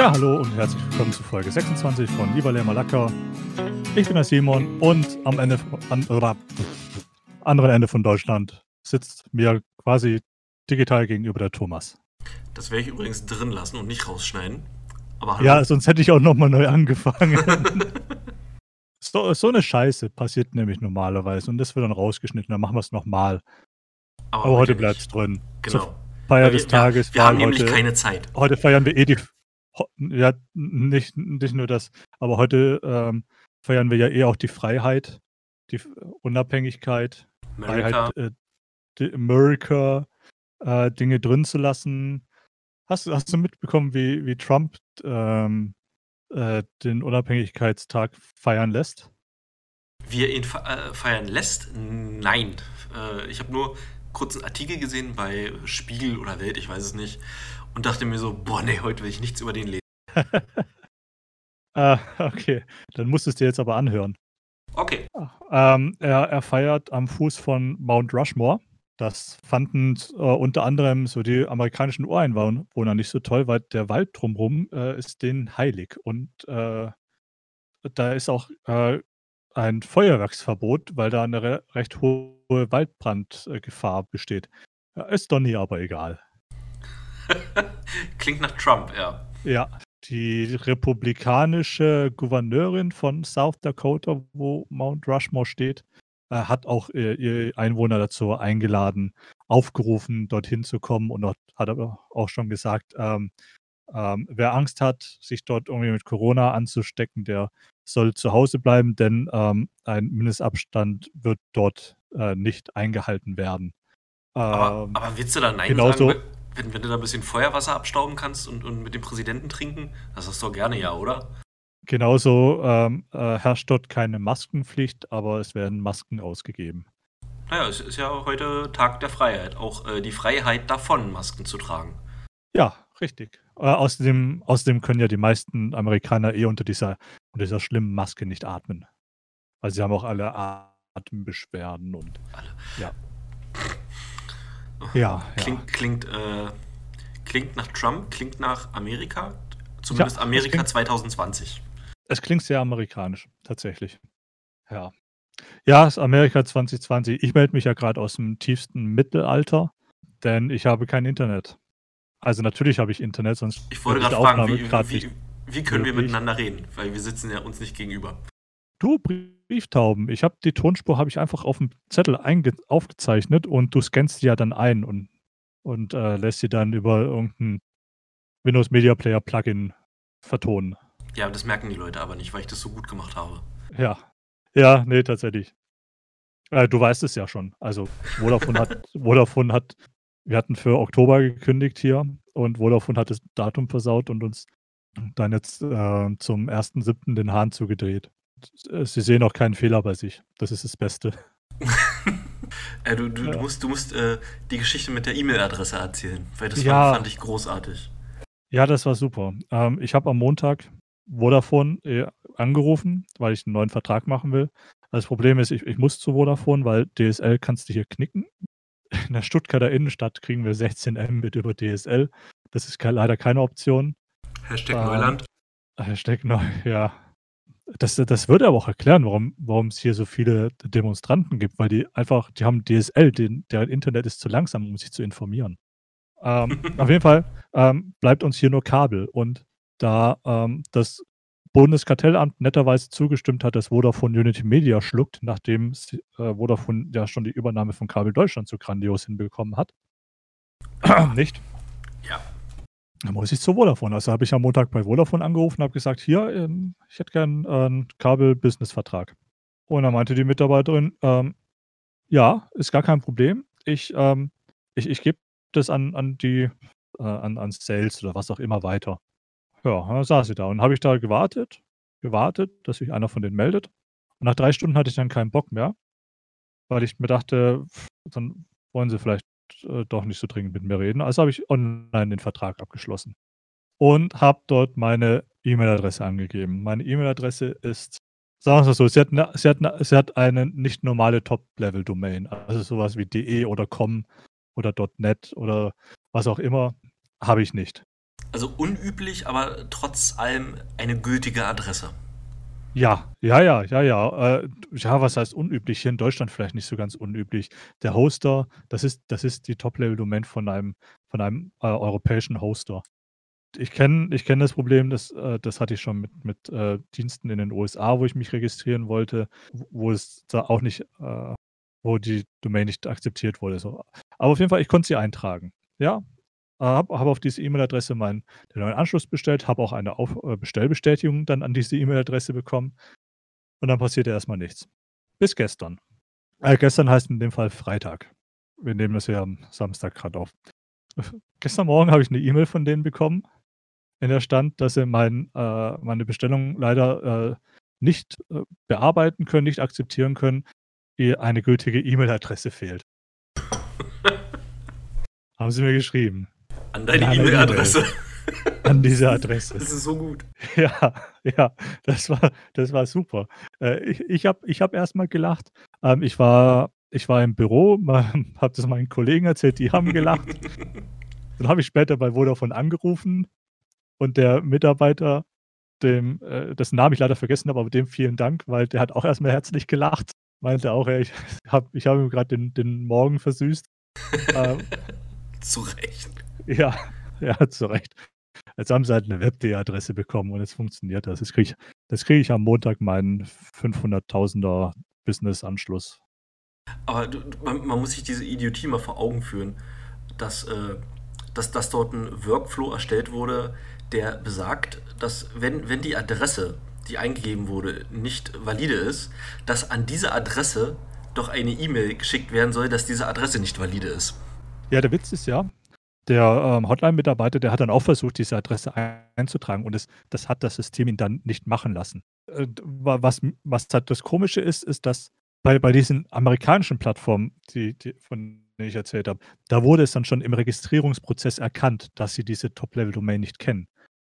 Ja, hallo und herzlich willkommen zu Folge 26 von Lieber Lämmer Lacker. Ich bin der Simon und am Ende, an, anderen Ende von Deutschland sitzt mir quasi digital gegenüber der Thomas. Das werde ich übrigens drin lassen und nicht rausschneiden. Ja, sonst hätte ich auch nochmal neu angefangen. so, so eine Scheiße passiert nämlich normalerweise und das wird dann rausgeschnitten, dann machen wir es nochmal. Aber, Aber heute bleibt es drin. Genau. Zur Feier wir, des Tages. Ja, wir haben nämlich heute, keine Zeit. Heute feiern wir eh die. Ja, nicht, nicht nur das, aber heute ähm, feiern wir ja eh auch die Freiheit, die Unabhängigkeit, America. Freiheit, äh, die America, äh, Dinge drin zu lassen. Hast, hast du mitbekommen, wie, wie Trump ähm, äh, den Unabhängigkeitstag feiern lässt? Wie er ihn äh, feiern lässt? Nein. Äh, ich habe nur kurz einen Artikel gesehen bei Spiegel oder Welt, ich weiß es nicht, und dachte mir so, boah, nee, heute will ich nichts über den lesen. ah, okay, dann musst du es dir jetzt aber anhören. Okay. Ähm, er, er feiert am Fuß von Mount Rushmore. Das fanden äh, unter anderem so die amerikanischen Ureinwohner nicht so toll, weil der Wald drumherum äh, ist denen heilig. Und äh, da ist auch äh, ein Feuerwerksverbot, weil da eine re recht hohe Waldbrandgefahr besteht. Ist Donny aber egal. Klingt nach Trump, ja. Ja, die republikanische Gouverneurin von South Dakota, wo Mount Rushmore steht, äh, hat auch äh, ihre Einwohner dazu eingeladen, aufgerufen, dorthin zu kommen und hat aber auch schon gesagt, ähm, ähm, wer Angst hat, sich dort irgendwie mit Corona anzustecken, der soll zu Hause bleiben, denn ähm, ein Mindestabstand wird dort äh, nicht eingehalten werden. aber, ähm, aber willst du da Nein genauso, sagen, wenn, wenn du da ein bisschen Feuerwasser abstauben kannst und, und mit dem Präsidenten trinken? Das hast du doch gerne ja, oder? Genauso ähm, äh, herrscht dort keine Maskenpflicht, aber es werden Masken ausgegeben. Naja, es ist ja heute Tag der Freiheit. Auch äh, die Freiheit davon, Masken zu tragen. Ja, richtig. Äh, außerdem, außerdem können ja die meisten Amerikaner eh unter dieser, unter dieser schlimmen Maske nicht atmen. Weil sie haben auch alle Atembeschwerden und. Alle. Ja. Ja. Klingt, ja. Klingt, äh, klingt nach Trump, klingt nach Amerika. Zumindest ja, Amerika klingt, 2020. Es klingt sehr amerikanisch, tatsächlich. Ja. Ja, es ist Amerika 2020. Ich melde mich ja gerade aus dem tiefsten Mittelalter, denn ich habe kein Internet. Also natürlich habe ich Internet, sonst. Ich wollte gerade fragen, wie, wie, wie, können wir miteinander reden? Weil wir sitzen ja uns nicht gegenüber. Du Brieftauben. Ich habe die Tonspur habe ich einfach auf dem Zettel aufgezeichnet und du scannst die ja dann ein und, und äh, lässt sie dann über irgendein Windows Media Player Plugin vertonen. Ja, das merken die Leute aber nicht, weil ich das so gut gemacht habe. Ja. Ja, nee, tatsächlich. Äh, du weißt es ja schon. Also Vodafone hat, Vodafone hat, wir hatten für Oktober gekündigt hier und Vodafone hat das Datum versaut und uns dann jetzt äh, zum 1.7. den Hahn zugedreht. Äh, sie sehen auch keinen Fehler bei sich. Das ist das Beste. äh, du, du, ja. du, musst, du musst äh, die Geschichte mit der E-Mail-Adresse erzählen, weil das ja. fand, fand, ich großartig. Ja, das war super. Ähm, ich habe am Montag Vodafone äh, angerufen, weil ich einen neuen Vertrag machen will. Das Problem ist, ich, ich muss zu Vodafone, weil DSL kannst du hier knicken. In der Stuttgarter Innenstadt kriegen wir 16 Mbit über DSL. Das ist leider keine Option. Hashtag ähm, Neuland. Hashtag Neu, ja. Das, das würde aber auch erklären, warum, warum es hier so viele Demonstranten gibt, weil die einfach, die haben DSL, den, deren Internet ist zu langsam, um sich zu informieren. Ähm, auf jeden Fall ähm, bleibt uns hier nur Kabel. Und da ähm, das Bundeskartellamt netterweise zugestimmt hat, dass Vodafone Unity Media schluckt, nachdem äh, Vodafone ja schon die Übernahme von Kabel Deutschland so grandios hinbekommen hat. Nicht? Ja. Da muss ich zu Vodafone. Also habe ich am Montag bei Vodafone angerufen und habe gesagt, hier, ähm, ich hätte gern äh, einen Kabel-Business-Vertrag. Und dann meinte die Mitarbeiterin, ähm, ja, ist gar kein Problem. Ich, ähm, ich, ich gebe das an, an die, äh, an, an Sales oder was auch immer weiter. Ja, dann saß sie da und habe ich da gewartet, gewartet, dass sich einer von denen meldet. Und nach drei Stunden hatte ich dann keinen Bock mehr, weil ich mir dachte, dann wollen sie vielleicht äh, doch nicht so dringend mit mir reden. Also habe ich online den Vertrag abgeschlossen und habe dort meine E-Mail-Adresse angegeben. Meine E-Mail-Adresse ist, sagen wir es mal so, sie hat, eine, sie, hat eine, sie hat eine nicht normale Top-Level-Domain, also sowas wie de oder com oder .net oder was auch immer, habe ich nicht. Also unüblich, aber trotz allem eine gültige Adresse. Ja, ja, ja, ja, ja. Äh, ja, was heißt unüblich? Hier in Deutschland vielleicht nicht so ganz unüblich. Der Hoster, das ist, das ist die Top-Level-Domain von einem, von einem äh, europäischen Hoster. Ich kenne ich kenn das Problem, das, äh, das hatte ich schon mit, mit äh, Diensten in den USA, wo ich mich registrieren wollte, wo es da auch nicht, äh, wo die Domain nicht akzeptiert wurde. So. Aber auf jeden Fall, ich konnte sie eintragen. Ja, habe hab auf diese E-Mail-Adresse meinen neuen Anschluss bestellt, habe auch eine auf äh, Bestellbestätigung dann an diese E-Mail-Adresse bekommen und dann passierte erstmal nichts. Bis gestern. Äh, gestern heißt in dem Fall Freitag. Wir nehmen das ja am Samstag gerade auf. Gestern Morgen habe ich eine E-Mail von denen bekommen, in der stand, dass sie mein, äh, meine Bestellung leider äh, nicht äh, bearbeiten können, nicht akzeptieren können, eine gültige E-Mail-Adresse fehlt. Haben sie mir geschrieben. An deine E-Mail-Adresse. An diese Adresse. Das ist so gut. Ja, ja, das war, das war super. Äh, ich ich habe ich hab erstmal gelacht. Ähm, ich, war, ich war im Büro, habe das meinen Kollegen erzählt, die haben gelacht. Dann habe ich später bei Vodafone angerufen und der Mitarbeiter, dem, äh, dessen Namen ich leider vergessen habe, aber dem vielen Dank, weil der hat auch erstmal herzlich gelacht. Meinte auch, ey, ich habe ich hab ihm gerade den, den Morgen versüßt. ähm, zu Recht. Ja, ja, zu Recht. Jetzt haben sie halt eine Web.de-Adresse bekommen und es funktioniert das. Das kriege ich, krieg ich am Montag meinen 500.000er Business-Anschluss. Aber man, man, muss sich diese Idiotie mal vor Augen führen, dass, äh, dass, dass dort ein Workflow erstellt wurde, der besagt, dass wenn, wenn die Adresse, die eingegeben wurde, nicht valide ist, dass an diese Adresse doch eine E-Mail geschickt werden soll, dass diese Adresse nicht valide ist. Ja, der Witz ist ja, der ähm, Hotline-Mitarbeiter, der hat dann auch versucht, diese Adresse einzutragen und es, das hat das System ihn dann nicht machen lassen. Äh, was, was halt das Komische ist, ist, dass bei, bei diesen amerikanischen Plattformen, die, die, von denen ich erzählt habe, da wurde es dann schon im Registrierungsprozess erkannt, dass sie diese Top-Level-Domain nicht kennen.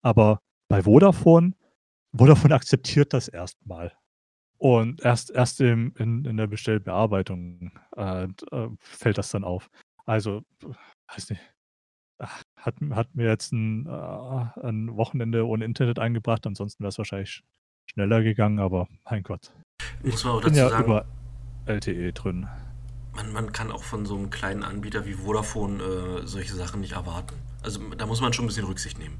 Aber bei Vodafone, Vodafone akzeptiert das erstmal. Und erst, erst im, in, in der Bestellbearbeitung äh, äh, fällt das dann auf. Also, weiß nicht. Hat, hat mir jetzt ein, äh, ein Wochenende ohne Internet eingebracht, ansonsten wäre es wahrscheinlich schneller gegangen, aber mein Gott. Muss man auch dazu ja sagen, über LTE drin. Man, man kann auch von so einem kleinen Anbieter wie Vodafone äh, solche Sachen nicht erwarten. Also da muss man schon ein bisschen Rücksicht nehmen.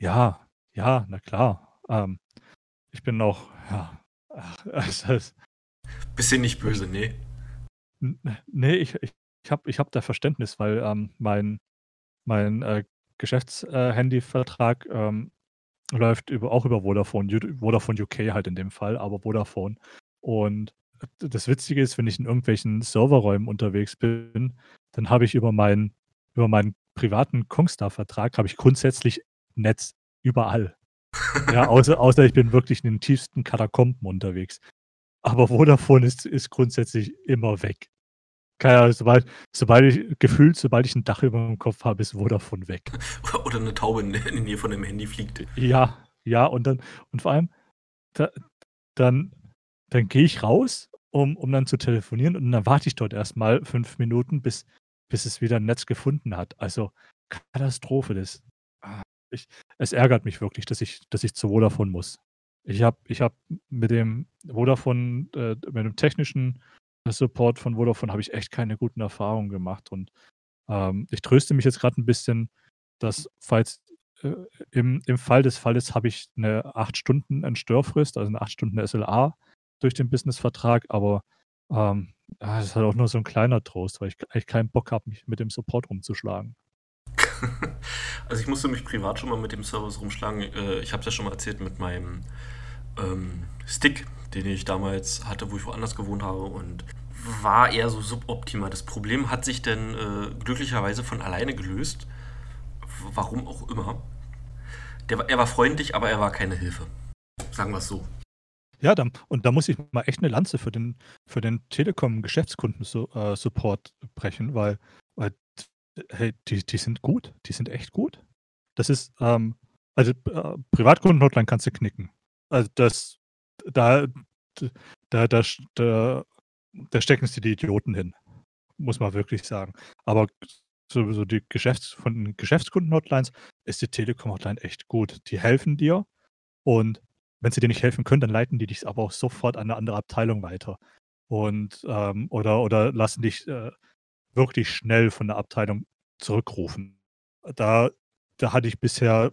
Ja, ja, na klar. Ähm, ich bin auch, ja. Es ist, bisschen nicht böse, nee. Nee, ich, ich, ich habe ich hab da Verständnis, weil ähm, mein, mein äh, Geschäftshandyvertrag äh, ähm, läuft über, auch über Vodafone, Vodafone UK halt in dem Fall, aber Vodafone. Und das Witzige ist, wenn ich in irgendwelchen Serverräumen unterwegs bin, dann habe ich über meinen, über meinen privaten Kongstar-Vertrag habe ich grundsätzlich Netz überall. ja, außer, außer ich bin wirklich in den tiefsten Katakomben unterwegs. Aber Vodafone ist, ist grundsätzlich immer weg. Keine Ahnung, sobald, sobald ich, gefühlt, sobald ich ein Dach über dem Kopf habe, ist Vodafone weg. Oder eine Taube in der Nähe von dem Handy fliegt. Ja, ja, und dann, und vor allem, da, dann, dann gehe ich raus, um, um dann zu telefonieren und dann warte ich dort erstmal fünf Minuten, bis, bis es wieder ein Netz gefunden hat. Also Katastrophe, das. Ah, ich, es ärgert mich wirklich, dass ich, dass ich zu Vodafone muss. Ich habe ich hab mit dem Vodafone, äh, mit dem technischen Support von Vodafone habe ich echt keine guten Erfahrungen gemacht. Und ähm, ich tröste mich jetzt gerade ein bisschen, dass falls äh, im, im Fall des Falles habe ich eine 8 Stunden Entstörfrist, also eine 8 Stunden SLA durch den Businessvertrag, aber ähm, das ist halt auch nur so ein kleiner Trost, weil ich eigentlich keinen Bock habe, mich mit dem Support rumzuschlagen. Also ich musste mich privat schon mal mit dem Service rumschlagen. Äh, ich habe es ja schon mal erzählt mit meinem ähm, Stick, den ich damals hatte, wo ich woanders gewohnt habe und war eher so suboptimal. Das Problem hat sich dann äh, glücklicherweise von alleine gelöst. Warum auch immer. Der, er war freundlich, aber er war keine Hilfe. Sagen wir es so. Ja, dann, und da muss ich mal echt eine Lanze für den, für den Telekom-Geschäftskunden-Support äh, brechen, weil, weil hey, die, die sind gut. Die sind echt gut. Das ist, ähm, also äh, Privatkunden-Hotline kannst du knicken. Also das, da, da, da, da, da stecken sie die Idioten hin. Muss man wirklich sagen. Aber so, so die Geschäfts von den Geschäftskunden-Hotlines ist die Telekom-Hotline echt gut. Die helfen dir und wenn sie dir nicht helfen können, dann leiten die dich aber auch sofort an eine andere Abteilung weiter. Und ähm, oder, oder lassen dich äh, wirklich schnell von der Abteilung zurückrufen. Da, da hatte ich bisher,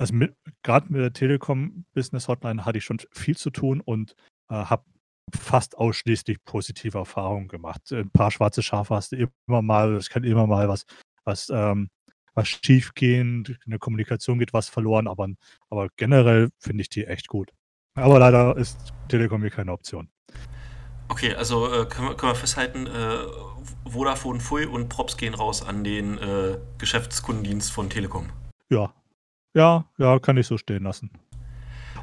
also gerade mit der Telekom Business Hotline hatte ich schon viel zu tun und äh, habe fast ausschließlich positive Erfahrungen gemacht. Ein paar schwarze Schafe hast du immer mal, es kann immer mal was, was, ähm, was schief gehen, in der Kommunikation geht was verloren, aber, aber generell finde ich die echt gut. Aber leider ist Telekom hier keine Option. Okay, also äh, können, wir, können wir festhalten, äh, Vodafone Fui und Props gehen raus an den äh, Geschäftskundendienst von Telekom. Ja, ja, ja, kann ich so stehen lassen.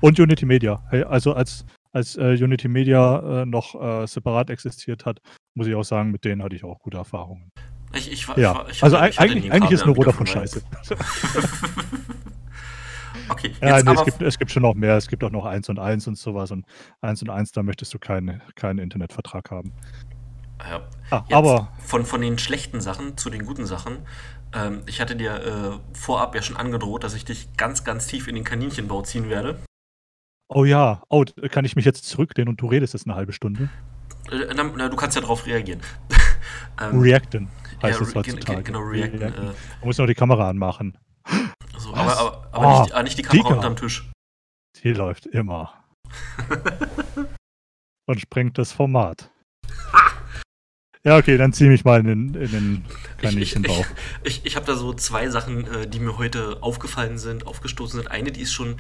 Und Unity Media. Also als, als äh, Unity Media äh, noch äh, separat existiert hat, muss ich auch sagen, mit denen hatte ich auch gute Erfahrungen. Ich, ich, ja. ich, also eigentlich, eigentlich ist nur Vodafone scheiße. okay, ja, nee, es, gibt, es gibt schon noch mehr. Es gibt auch noch 1 und 1 und sowas. Und 1 und 1, da möchtest du keinen kein Internetvertrag haben. Ja. Ah, aber von, von den schlechten Sachen zu den guten Sachen. Ähm, ich hatte dir äh, vorab ja schon angedroht, dass ich dich ganz, ganz tief in den Kaninchenbau ziehen werde. Oh ja, oh, kann ich mich jetzt zurücklehnen und du redest jetzt eine halbe Stunde? Äh, na, na, du kannst ja darauf reagieren. ähm, Reacten heißt ja, es heutzutage. Genau, reacten. reacten. Äh, Man muss noch die Kamera anmachen. So, aber, aber, aber oh, nicht, ah, nicht, die Kamera unterm Tisch. Die läuft immer. und sprengt das Format. Ja, okay, dann zieh mich mal in den, in den Kaninchenbauch. Ich, ich, ich, ich habe da so zwei Sachen, äh, die mir heute aufgefallen sind, aufgestoßen sind. Eine, die ist schon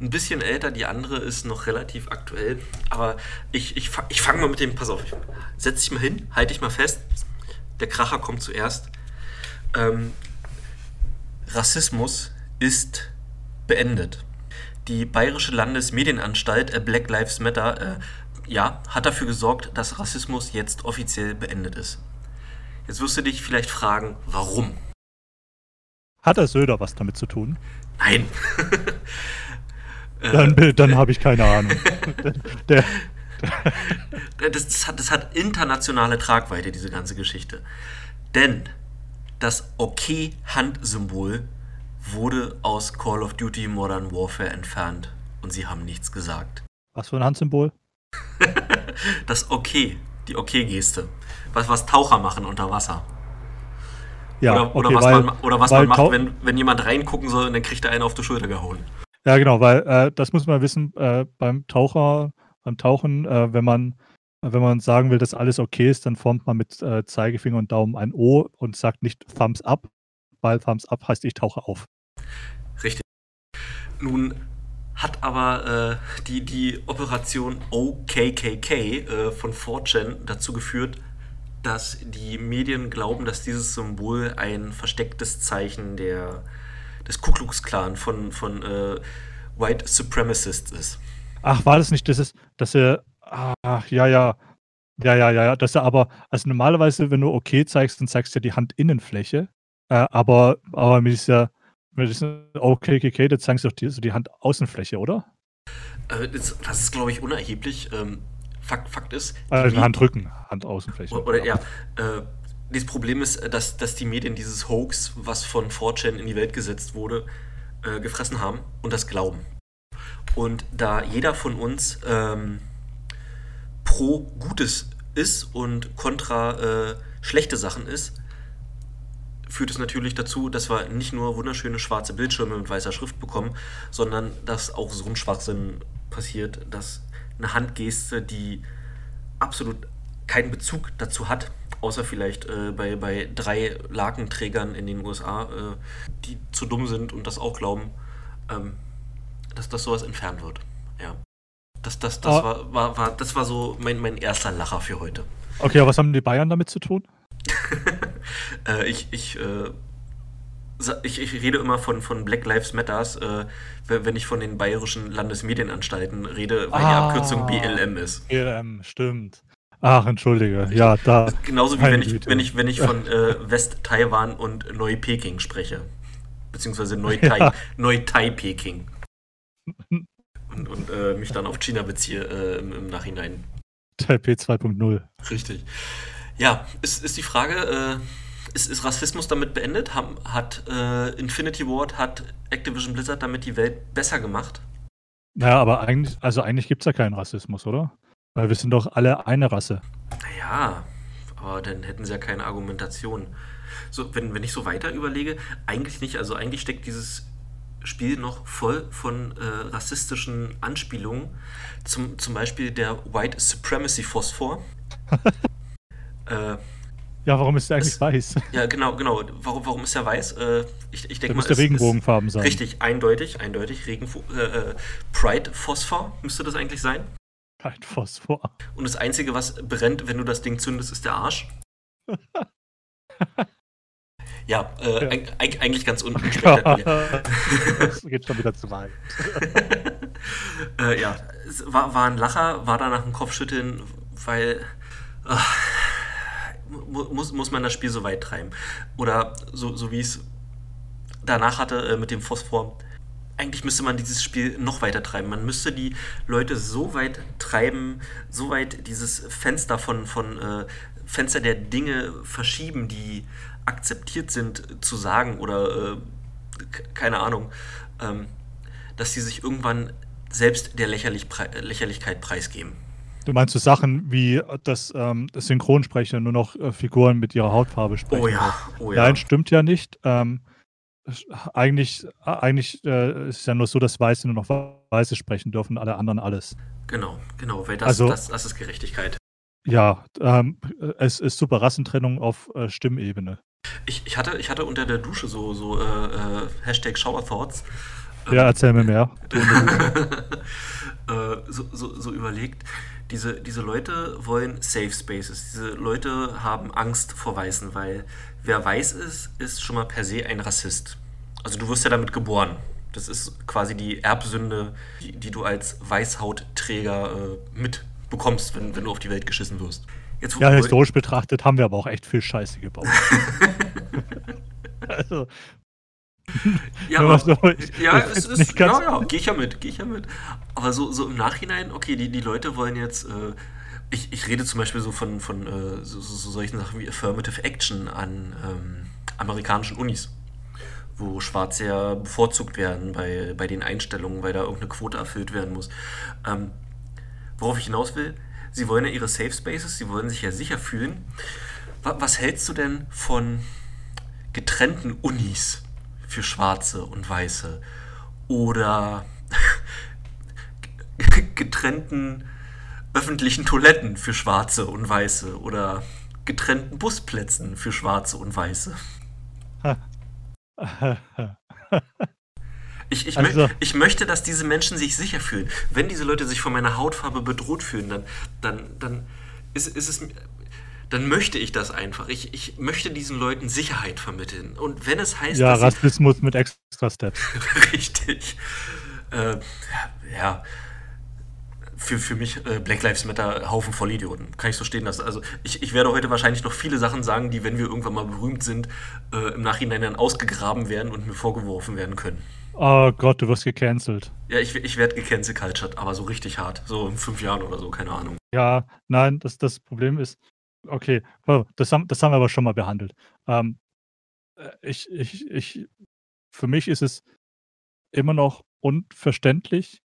ein bisschen älter, die andere ist noch relativ aktuell. Aber ich, ich, ich fange mal mit dem, pass auf, setz dich mal hin, halte dich mal fest. Der Kracher kommt zuerst. Ähm, Rassismus ist beendet. Die Bayerische Landesmedienanstalt äh, Black Lives Matter äh, ja, hat dafür gesorgt, dass Rassismus jetzt offiziell beendet ist. Jetzt wirst du dich vielleicht fragen, warum? Hat der Söder was damit zu tun? Nein. dann dann habe ich keine Ahnung. der, das, das, hat, das hat internationale Tragweite, diese ganze Geschichte. Denn das OK-Hand-Symbol wurde aus Call of Duty Modern Warfare entfernt und sie haben nichts gesagt. Was für ein Handsymbol? das Okay, die Okay-Geste. Was, was Taucher machen unter Wasser. Ja, oder, oder okay, was weil, man, oder was man macht, wenn, wenn jemand reingucken soll und dann kriegt er einen auf die Schulter gehauen. Ja, genau, weil äh, das muss man wissen, äh, beim Taucher, beim Tauchen, äh, wenn man wenn man sagen will, dass alles okay ist, dann formt man mit äh, Zeigefinger und Daumen ein O und sagt nicht Thumbs up, weil Thumbs up heißt, ich tauche auf. Richtig. Nun hat aber äh, die, die Operation OKKK äh, von 4chan dazu geführt, dass die Medien glauben, dass dieses Symbol ein verstecktes Zeichen der, des Ku Klux Klan von, von äh, White Supremacists ist. Ach, war das nicht, das ist, dass er, ach, ja, ja, ja, ja, ja, dass er aber, also normalerweise, wenn du okay zeigst, dann zeigst du ja die Handinnenfläche, äh, aber, aber mit dieser, mit diesem OKKK, da zeigst du doch die, so die Handaußenfläche, oder? Äh, das, das, ist, glaube ich, unerheblich. Ähm, Fakt, Fakt ist. Also Handrücken, Handaußenfläche. Oder, oder ja. Äh, das Problem ist, dass, dass die Medien dieses Hoax, was von 4chan in die Welt gesetzt wurde, äh, gefressen haben und das glauben. Und da jeder von uns ähm, pro Gutes ist und kontra äh, schlechte Sachen ist, führt es natürlich dazu, dass wir nicht nur wunderschöne schwarze Bildschirme mit weißer Schrift bekommen, sondern dass auch so ein Schwachsinn passiert, dass eine Handgeste, die absolut keinen Bezug dazu hat, außer vielleicht äh, bei, bei drei Lakenträgern in den USA, äh, die zu dumm sind und das auch glauben, ähm, dass das sowas entfernt wird. Ja. Das, das, das, oh. war, war, war, das war so mein, mein erster Lacher für heute. Okay, aber was haben die Bayern damit zu tun? äh, ich, ich, äh, ich, ich, rede immer von, von Black Lives Matters, äh, wenn ich von den bayerischen Landesmedienanstalten rede, weil ah, die Abkürzung BLM ist. BLM, stimmt. Ach, entschuldige. Ja, da. Genauso wie wenn ich, wenn ich, wenn ich von äh, West-Taiwan und Neu-Peking spreche. Beziehungsweise Neu-Tai, ja. Neu-Tai-Peking. Und, und äh, mich dann auf China beziehe äh, im, im Nachhinein. Taipei 2.0. Richtig. Ja, ist, ist die Frage, äh, ist, ist Rassismus damit beendet? Haben, hat äh, Infinity Ward, hat Activision Blizzard damit die Welt besser gemacht? Naja, aber eigentlich, also eigentlich gibt es ja keinen Rassismus, oder? Weil wir sind doch alle eine Rasse. Naja, aber dann hätten sie ja keine Argumentation. So, wenn, wenn ich so weiter überlege, eigentlich nicht. Also eigentlich steckt dieses Spiel noch voll von äh, rassistischen Anspielungen. Zum, zum Beispiel der White Supremacy Phosphor. äh, ja, warum ist der eigentlich es, weiß? Ja, genau, genau. Warum, warum ist er weiß? Äh, ich ich denke mal, müsste Regenbogenfarben sein. Richtig, eindeutig, eindeutig. Regen, äh, äh, Pride Phosphor müsste das eigentlich sein. Pride Phosphor. Und das Einzige, was brennt, wenn du das Ding zündest, ist der Arsch. ja, äh, ja. eigentlich ganz unspektakulär. das geht schon wieder zu weit. äh, ja, es war, war ein Lacher, war danach ein Kopfschütteln, weil. Muss, muss man das Spiel so weit treiben. Oder so, so wie es danach hatte äh, mit dem Phosphor. Eigentlich müsste man dieses Spiel noch weiter treiben. Man müsste die Leute so weit treiben, so weit dieses Fenster von, von äh, Fenster der Dinge verschieben, die akzeptiert sind zu sagen oder äh, keine Ahnung, ähm, dass sie sich irgendwann selbst der Lächerlich Lächerlichkeit preisgeben. Du meinst so Sachen wie, dass ähm, das Synchronsprecher nur noch äh, Figuren mit ihrer Hautfarbe sprechen? Oh ja, oh ja. Nein, stimmt ja nicht. Ähm, eigentlich eigentlich äh, ist es ja nur so, dass Weiße nur noch Weiße sprechen dürfen, alle anderen alles. Genau, genau, weil das, also, das, das ist Gerechtigkeit. Ja, ähm, es ist super Rassentrennung auf äh, Stimmebene. Ich, ich, hatte, ich hatte unter der Dusche so, so äh, äh Hashtag Shower Thoughts. Ja, erzähl mir mehr. Äh, so, so, so überlegt, diese, diese Leute wollen Safe Spaces. Diese Leute haben Angst vor Weißen, weil wer weiß ist, ist schon mal per se ein Rassist. Also du wirst ja damit geboren. Das ist quasi die Erbsünde, die, die du als Weißhautträger äh, mitbekommst, wenn, wenn du auf die Welt geschissen wirst. Jetzt, ja, historisch betrachtet haben wir aber auch echt viel Scheiße gebaut. also, ja, aber, so, ich, ja, es ist, ja, ja, gehe ich ja mit, gehe ich ja mit. Aber so, so im Nachhinein, okay, die, die Leute wollen jetzt, äh, ich, ich rede zum Beispiel so von, von äh, so, so, solchen Sachen wie Affirmative Action an ähm, amerikanischen Unis, wo Schwarze ja bevorzugt werden bei, bei den Einstellungen, weil da irgendeine Quote erfüllt werden muss. Ähm, worauf ich hinaus will, sie wollen ja ihre Safe Spaces, sie wollen sich ja sicher fühlen. Was, was hältst du denn von getrennten Unis? Für Schwarze und Weiße oder getrennten öffentlichen Toiletten für Schwarze und Weiße oder getrennten Busplätzen für Schwarze und Weiße. Ich, ich, also. mö ich, möchte, dass diese Menschen sich sicher fühlen. Wenn diese Leute sich von meiner Hautfarbe bedroht fühlen, dann, dann, dann ist, ist es dann möchte ich das einfach. Ich, ich möchte diesen Leuten Sicherheit vermitteln. Und wenn es heißt. Ja, Rassismus mit extra Steps. Richtig. Äh, ja. Für, für mich äh, Black Lives Matter Haufen voll Idioten. Kann ich so stehen lassen. Also ich, ich werde heute wahrscheinlich noch viele Sachen sagen, die, wenn wir irgendwann mal berühmt sind, äh, im Nachhinein dann ausgegraben werden und mir vorgeworfen werden können. Oh Gott, du wirst gecancelt. Ja, ich, ich werde gecancelt aber so richtig hart. So in fünf Jahren oder so, keine Ahnung. Ja, nein, das, das Problem ist, Okay, das haben das haben wir aber schon mal behandelt. Ähm, äh, ich ich ich für mich ist es immer noch unverständlich,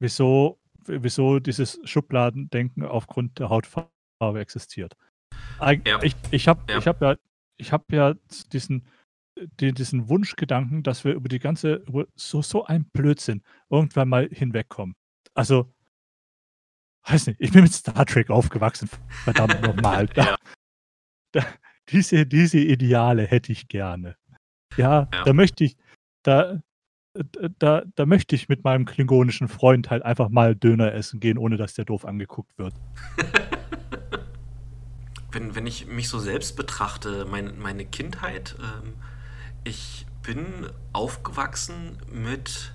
wieso wieso dieses Schubladendenken aufgrund der Hautfarbe existiert. Ja. ich ich habe ich Ja. habe ja ich habe ja diesen die diesen Wunschgedanken, dass wir über die ganze über so so ein Blödsinn irgendwann mal hinwegkommen. Also weiß nicht, ich bin mit Star Trek aufgewachsen, verdammt nochmal. Da, da, diese, diese Ideale hätte ich gerne. Ja, ja, da möchte ich, da, da, da möchte ich mit meinem klingonischen Freund halt einfach mal Döner essen gehen, ohne dass der doof angeguckt wird. wenn, wenn ich mich so selbst betrachte, mein, meine Kindheit, ähm, ich bin aufgewachsen mit,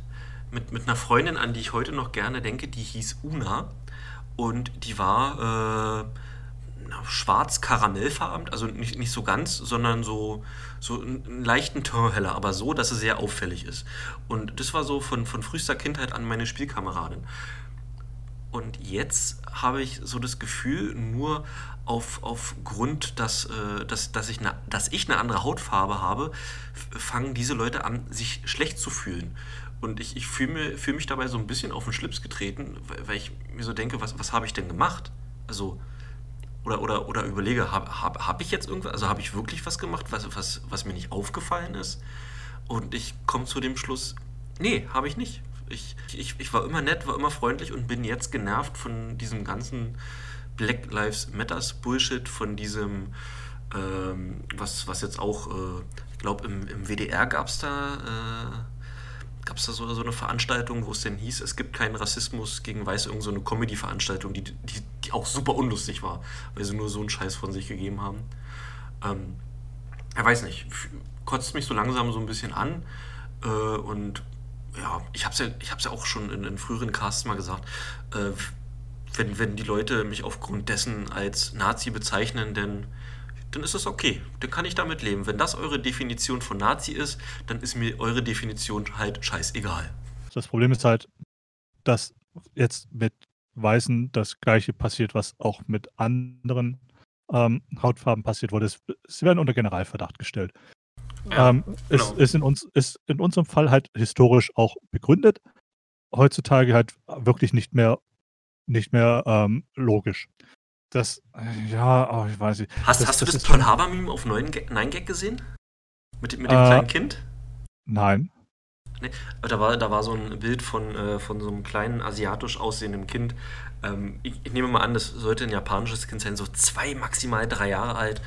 mit, mit einer Freundin, an die ich heute noch gerne denke, die hieß Una. Und die war äh, schwarz-karamellfarben, also nicht, nicht so ganz, sondern so, so einen leichten Ton aber so, dass sie sehr auffällig ist. Und das war so von, von frühester Kindheit an meine Spielkameradin. Und jetzt habe ich so das Gefühl, nur auf, aufgrund, dass, äh, dass, dass, ich eine, dass ich eine andere Hautfarbe habe, fangen diese Leute an, sich schlecht zu fühlen. Und ich, ich fühle fühl mich dabei so ein bisschen auf den Schlips getreten, weil, ich mir so denke, was, was habe ich denn gemacht? Also, oder, oder, oder überlege, habe hab, hab ich jetzt irgendwas, also habe ich wirklich was gemacht, was, was, was mir nicht aufgefallen ist? Und ich komme zu dem Schluss, nee, habe ich nicht. Ich, ich, ich war immer nett, war immer freundlich und bin jetzt genervt von diesem ganzen Black Lives Matters Bullshit, von diesem, ähm, was, was jetzt auch, äh, ich glaube, im, im WDR gab es da. Äh, gab es da so, so eine Veranstaltung, wo es denn hieß, es gibt keinen Rassismus gegen Weiße, irgend so eine Comedy-Veranstaltung, die, die, die auch super unlustig war, weil sie nur so einen Scheiß von sich gegeben haben. Ähm, er weiß nicht, kotzt mich so langsam so ein bisschen an äh, und ja, ich habe es ja, ja auch schon in, in, früheren Casts mal gesagt, äh, wenn, wenn die Leute mich aufgrund dessen als Nazi bezeichnen, denn dann ist das okay. Dann kann ich damit leben. Wenn das eure Definition von Nazi ist, dann ist mir eure Definition halt scheißegal. Das Problem ist halt, dass jetzt mit Weißen das Gleiche passiert, was auch mit anderen ähm, Hautfarben passiert wurde. Sie werden unter Generalverdacht gestellt. Ja, ähm, genau. ist, ist, in uns, ist in unserem Fall halt historisch auch begründet. Heutzutage halt wirklich nicht mehr, nicht mehr ähm, logisch. Das, ja, oh, ich weiß nicht. Hast, das, hast du das, das Pearl Harbor Meme auf 9gag gesehen? Mit, mit dem äh, kleinen Kind? Nein. Nee, da, war, da war so ein Bild von, äh, von so einem kleinen asiatisch aussehenden Kind. Ähm, ich, ich, nehme mal an, das sollte ein japanisches Kind sein, so zwei, maximal drei Jahre alt.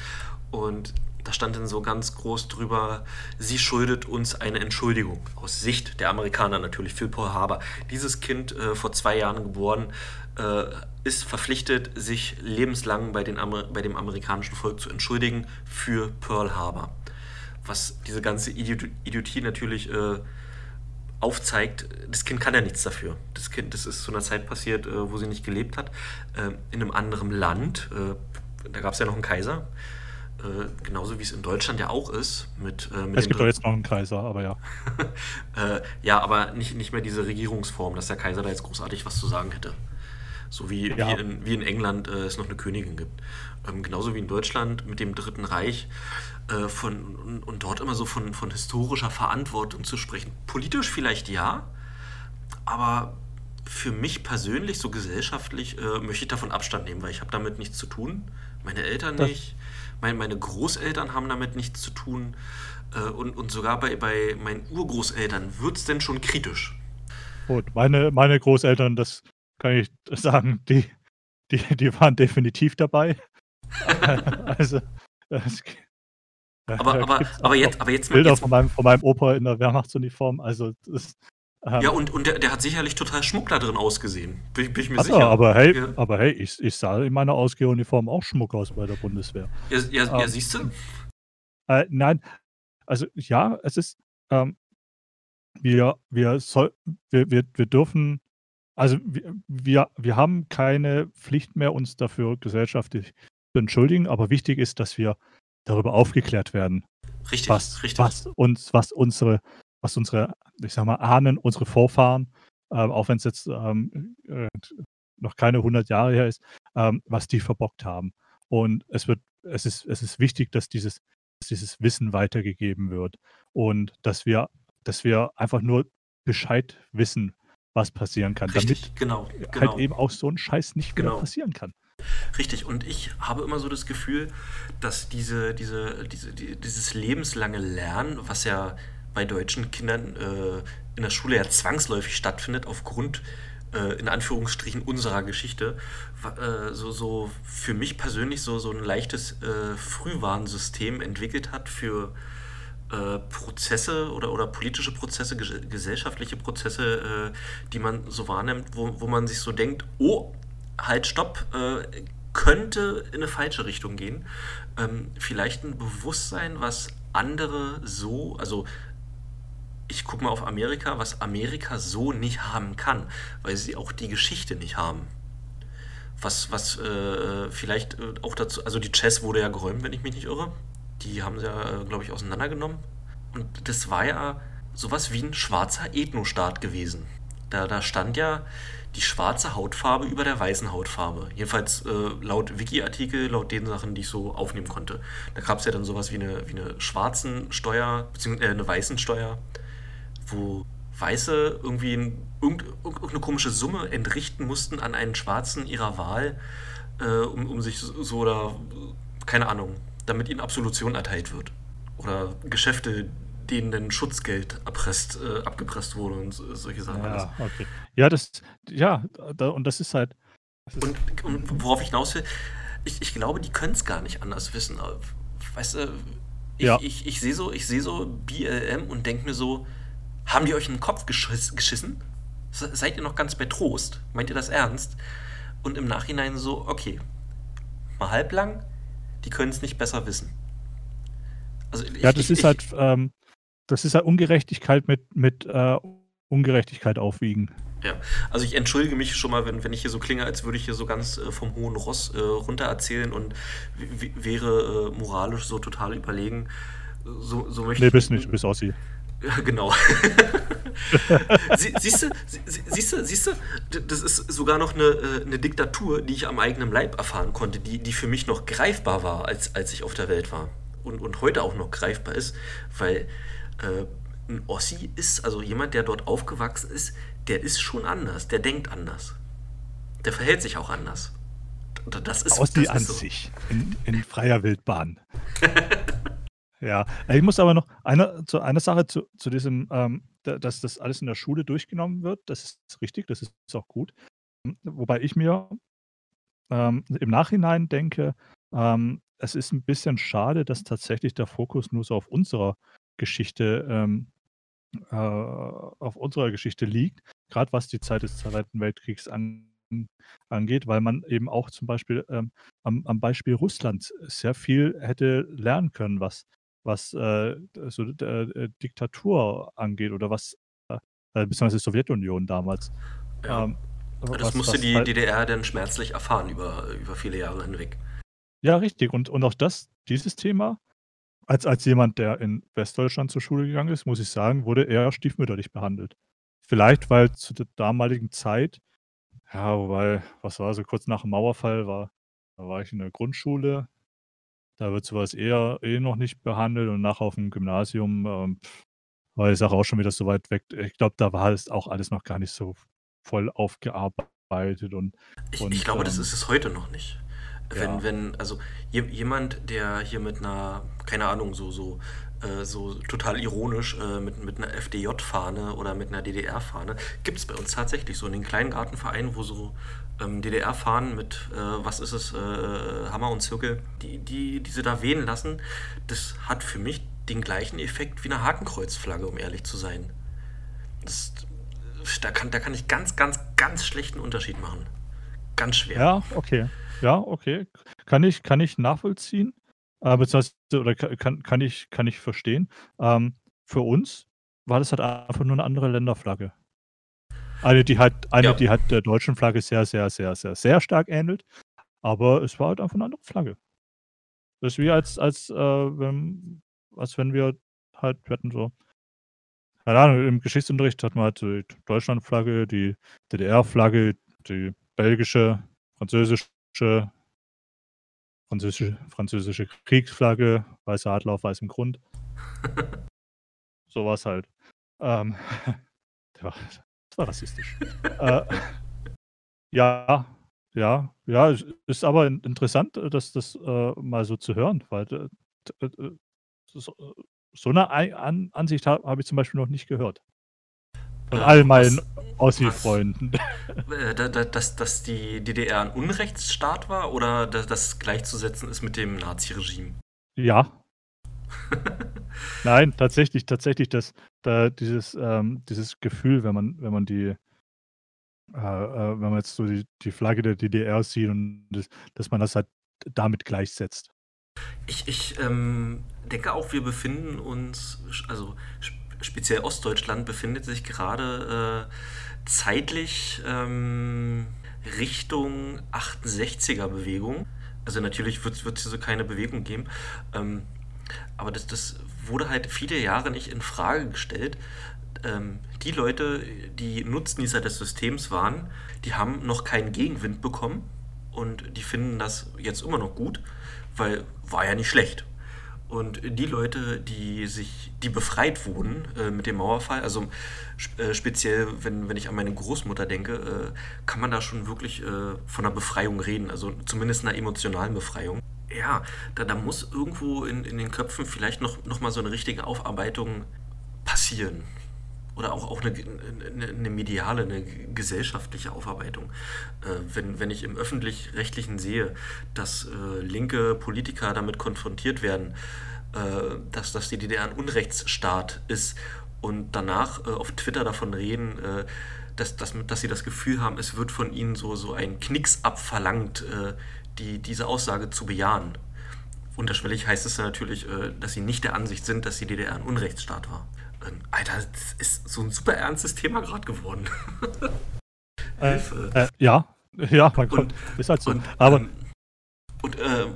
Und da stand dann so ganz groß drüber, sie schuldet uns eine Entschuldigung. Aus Sicht der Amerikaner natürlich für Pearl Harbor. Dieses Kind, äh, vor zwei Jahren geboren, äh, ist verpflichtet, sich lebenslang bei, den Amer bei dem amerikanischen Volk zu entschuldigen für Pearl Harbor. Was diese ganze Idiot Idiotie natürlich äh, aufzeigt, das Kind kann ja nichts dafür. Das Kind, das ist zu einer Zeit passiert, äh, wo sie nicht gelebt hat, äh, in einem anderen Land. Äh, da gab es ja noch einen Kaiser. Äh, genauso wie es in Deutschland ja auch ist. Mit, mit es gibt doch jetzt noch einen Kaiser, aber ja. ja, aber nicht, nicht mehr diese Regierungsform, dass der Kaiser da jetzt großartig was zu sagen hätte. So wie, ja. wie, in, wie in England äh, es noch eine Königin gibt. Ähm, genauso wie in Deutschland mit dem Dritten Reich äh, von, und, und, dort immer so von, von historischer Verantwortung zu sprechen. Politisch vielleicht ja, aber für mich persönlich, so gesellschaftlich, äh, möchte ich davon Abstand nehmen, weil ich habe damit nichts zu tun. Meine Eltern das nicht, mein, meine Großeltern haben damit nichts zu tun. Äh, und, und sogar bei, bei meinen Urgroßeltern wird es denn schon kritisch. Gut, meine, meine Großeltern, das kann ich sagen, die, die, die waren definitiv dabei. also, das, aber, aber, aber, jetzt, aber jetzt Bilder jetzt, von, meinem, von meinem Opa in der Wehrmachtsuniform. Also das, ähm, ja, und, und der, der, hat sicherlich total Schmuck da drin ausgesehen. Bin, bin ich mir sicher. aber hey, ja. aber hey ich, ich sah in meiner Ausgehuniform auch Schmuck aus bei der Bundeswehr. Ja, ja, ähm, ja siehst du? Äh, nein, also ja, es ist, ähm, wir, wir, soll, wir, wir, wir dürfen also wir, wir haben keine Pflicht mehr, uns dafür gesellschaftlich zu entschuldigen, aber wichtig ist, dass wir darüber aufgeklärt werden. Richtig, was, richtig. Was uns, was unsere, was unsere, ich sag mal, Ahnen, unsere Vorfahren, äh, auch wenn es jetzt ähm, äh, noch keine 100 Jahre her ist, ähm, was die verbockt haben. Und es wird, es ist, es ist wichtig, dass dieses, dass dieses Wissen weitergegeben wird und dass wir, dass wir einfach nur Bescheid wissen, was passieren kann, Richtig, damit genau, halt genau. halt eben auch so ein Scheiß nicht genau. passieren kann. Richtig, und ich habe immer so das Gefühl, dass diese, diese, diese, die, dieses lebenslange Lernen, was ja bei deutschen Kindern äh, in der Schule ja zwangsläufig stattfindet, aufgrund äh, in Anführungsstrichen unserer Geschichte, äh, so, so für mich persönlich so, so ein leichtes äh, Frühwarnsystem entwickelt hat für äh, Prozesse oder, oder politische Prozesse, gesellschaftliche Prozesse, äh, die man so wahrnimmt, wo, wo man sich so denkt, oh, halt, stopp, äh, könnte in eine falsche Richtung gehen. Ähm, vielleicht ein Bewusstsein, was andere so, also ich gucke mal auf Amerika, was Amerika so nicht haben kann, weil sie auch die Geschichte nicht haben. Was, was äh, vielleicht äh, auch dazu, also die Chess wurde ja geräumt, wenn ich mich nicht irre. Die haben sie ja, glaube ich, auseinandergenommen. Und das war ja sowas wie ein schwarzer Ethnostaat gewesen. da, da stand ja die schwarze Hautfarbe über der weißen Hautfarbe. Jedenfalls äh, laut Wiki-Artikel, laut den Sachen, die ich so aufnehmen konnte. Da gab es ja dann sowas wie eine, wie eine schwarzen Steuer, beziehungsweise äh, eine weißen Steuer, wo Weiße irgendwie ein, irgendeine komische Summe entrichten mussten an einen Schwarzen ihrer Wahl, äh, um, um sich so, so oder keine Ahnung, damit ihnen Absolution erteilt wird. Oder Geschäfte, denen dann Schutzgeld erpresst, äh, abgepresst wurde und solche Sachen. Ja, okay. Ja, das, ja, da, und das ist halt. Das ist und, und, worauf ich hinaus will, ich, ich glaube, die können es gar nicht anders wissen. Weißt du, ich, ja. ich, ich sehe so, ich so BLM und denke mir so, haben die euch in den Kopf geschiss, geschissen? Seid ihr noch ganz bei Trost? Meint ihr das ernst? Und im Nachhinein so, okay, mal halblang, die können es nicht besser wissen. Also ich, ja, das ich, ist halt, ähm, das ist halt Ungerechtigkeit mit, mit äh, Ungerechtigkeit aufwiegen. Ja, also ich entschuldige mich schon mal, wenn, wenn ich hier so klinge, als würde ich hier so ganz äh, vom hohen Ross äh, runter erzählen und wäre äh, moralisch so total überlegen. So, so möchte nee, bist nicht, bist Ossi. Ja, genau. Sie, siehst du, siehst du, siehst du, das ist sogar noch eine, äh, eine Diktatur, die ich am eigenen Leib erfahren konnte, die, die für mich noch greifbar war, als, als ich auf der Welt war. Und, und heute auch noch greifbar ist, weil äh, ein Ossi ist, also jemand, der dort aufgewachsen ist, der ist schon anders, der denkt anders. Der verhält sich auch anders. Das ist Ossi das an so. sich, in, in freier Wildbahn. ja, ich muss aber noch eine, zu einer Sache zu, zu diesem, ähm, dass das alles in der Schule durchgenommen wird, das ist richtig, das ist auch gut. Wobei ich mir ähm, im Nachhinein denke, ähm, es ist ein bisschen schade, dass tatsächlich der Fokus nur so auf unserer Geschichte, ähm, äh, auf unserer Geschichte liegt, gerade was die Zeit des Zweiten Weltkriegs an, angeht, weil man eben auch zum Beispiel ähm, am, am, Beispiel Russlands sehr viel hätte lernen können, was, was äh, so äh, Diktatur angeht oder was, äh, beziehungsweise die Sowjetunion damals. Ja. Ähm, das was, musste was die halt, DDR dann schmerzlich erfahren über, über viele Jahre hinweg. Ja, richtig. Und, und auch das, dieses Thema, als, als jemand, der in Westdeutschland zur Schule gegangen ist, muss ich sagen, wurde er stiefmütterlich behandelt. Vielleicht, weil zu der damaligen Zeit, ja, wobei, was war so kurz nach dem Mauerfall, war, da war ich in der Grundschule, da wird sowas eher eh noch nicht behandelt und nachher auf dem Gymnasium ähm, war die Sache auch schon wieder so weit weg. Ich glaube, da war es auch alles noch gar nicht so voll aufgearbeitet und. Ich, und, ich glaube, ähm, das ist es heute noch nicht. Wenn, ja. wenn, also jemand, der hier mit einer, keine Ahnung, so, so, äh, so total ironisch äh, mit, mit einer FDJ-Fahne oder mit einer DDR-Fahne, gibt es bei uns tatsächlich so in den kleinen Gartenvereinen, wo so ähm, DDR-Fahnen mit, äh, was ist es, äh, Hammer und Zirkel, die, die, die sie da wehen lassen, das hat für mich den gleichen Effekt wie eine Hakenkreuzflagge, um ehrlich zu sein. Das, da, kann, da kann ich ganz, ganz, ganz schlechten Unterschied machen. Ganz schwer. Ja, okay. Ja, okay. Kann ich, kann ich nachvollziehen. Äh, beziehungsweise, oder kann, kann, ich, kann ich verstehen. Ähm, für uns war das halt einfach nur eine andere Länderflagge. Eine, die halt, eine, ja. die halt der deutschen Flagge sehr, sehr, sehr, sehr, sehr stark ähnelt. Aber es war halt einfach eine andere Flagge. Das ist wie als, als, äh, wenn, als wenn wir halt, wir hatten so, keine Ahnung, im Geschichtsunterricht hatten wir halt die Deutschlandflagge, die DDR-Flagge, die belgische, französische, französische, französische Kriegsflagge, weißer Adler auf weißem Grund. so war es halt. Ähm, das war rassistisch. äh, ja, ja, ja, ist aber interessant, dass das äh, mal so zu hören, weil äh, äh so, eine An Ansicht habe hab ich zum Beispiel noch nicht gehört. Von all meinen Ossi-Freunden. Äh, dass, dass die DDR ein Unrechtsstaat war oder dass das gleichzusetzen ist mit dem Nazi-Regime? Ja. Nein, tatsächlich, tatsächlich, dass da dieses, ähm, dieses Gefühl, wenn man, wenn man die, äh, äh, wenn man jetzt so die, die Flagge der DDR sieht und das, dass man das halt damit gleichsetzt. Ich, ich ähm, denke auch, wir befinden uns, also speziell Ostdeutschland, befindet sich gerade äh, zeitlich ähm, Richtung 68er Bewegung. Also natürlich wird es hier so keine Bewegung geben. Ähm, aber das, das wurde halt viele Jahre nicht in Frage gestellt, ähm, die Leute, die Nutznießer des Systems waren, die haben noch keinen Gegenwind bekommen und die finden das jetzt immer noch gut, weil war ja nicht schlecht. Und die Leute, die sich, die befreit wurden äh, mit dem Mauerfall, also äh, speziell, wenn, wenn ich an meine Großmutter denke, äh, kann man da schon wirklich äh, von einer Befreiung reden, also zumindest einer emotionalen Befreiung. Ja, da, da muss irgendwo in, in den Köpfen vielleicht noch, noch mal so eine richtige Aufarbeitung passieren oder auch, auch eine, eine, eine mediale, eine gesellschaftliche Aufarbeitung. Äh, wenn, wenn ich im öffentlich-rechtlichen sehe, dass äh, linke Politiker damit konfrontiert werden, äh, dass, dass die DDR ein Unrechtsstaat ist und danach äh, auf Twitter davon reden, äh, dass, dass, dass sie das Gefühl haben, es wird von ihnen so, so ein Knicks abverlangt, äh, die, diese Aussage zu bejahen. Unterschwellig heißt es natürlich, dass sie nicht der Ansicht sind, dass die DDR ein Unrechtsstaat war. Alter, das ist so ein super ernstes Thema gerade geworden. äh, äh, ja, ja, mein Gott, ist halt so. Und, Aber ähm, und äh,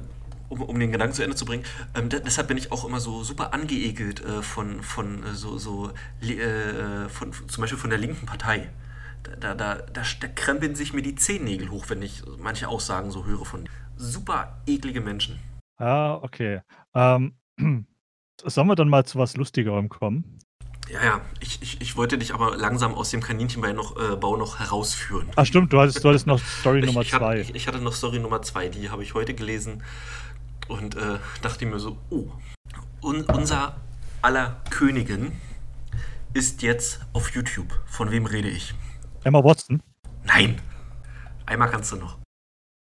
um, um, den Gedanken zu Ende zu bringen, ähm, deshalb bin ich auch immer so super angeekelt äh, von, von äh, so, so äh, von, zum Beispiel von der linken Partei. Da, da, da, da, krempeln sich mir die Zehennägel hoch, wenn ich manche Aussagen so höre von super eklige Menschen. Ah, okay. Ähm, sollen wir dann mal zu was Lustigerem kommen? Ja, ja, ich, ich, ich wollte dich aber langsam aus dem Kaninchenbau noch, äh, Bau noch herausführen. Ach stimmt, du hattest, du hattest noch Story Nummer ich, zwei. Ich, ich, hatte noch Story Nummer zwei, die habe ich heute gelesen und äh, dachte mir so, oh, un, unser aller Königin ist jetzt auf YouTube. Von wem rede ich? Emma Watson? Nein. Einmal kannst du noch.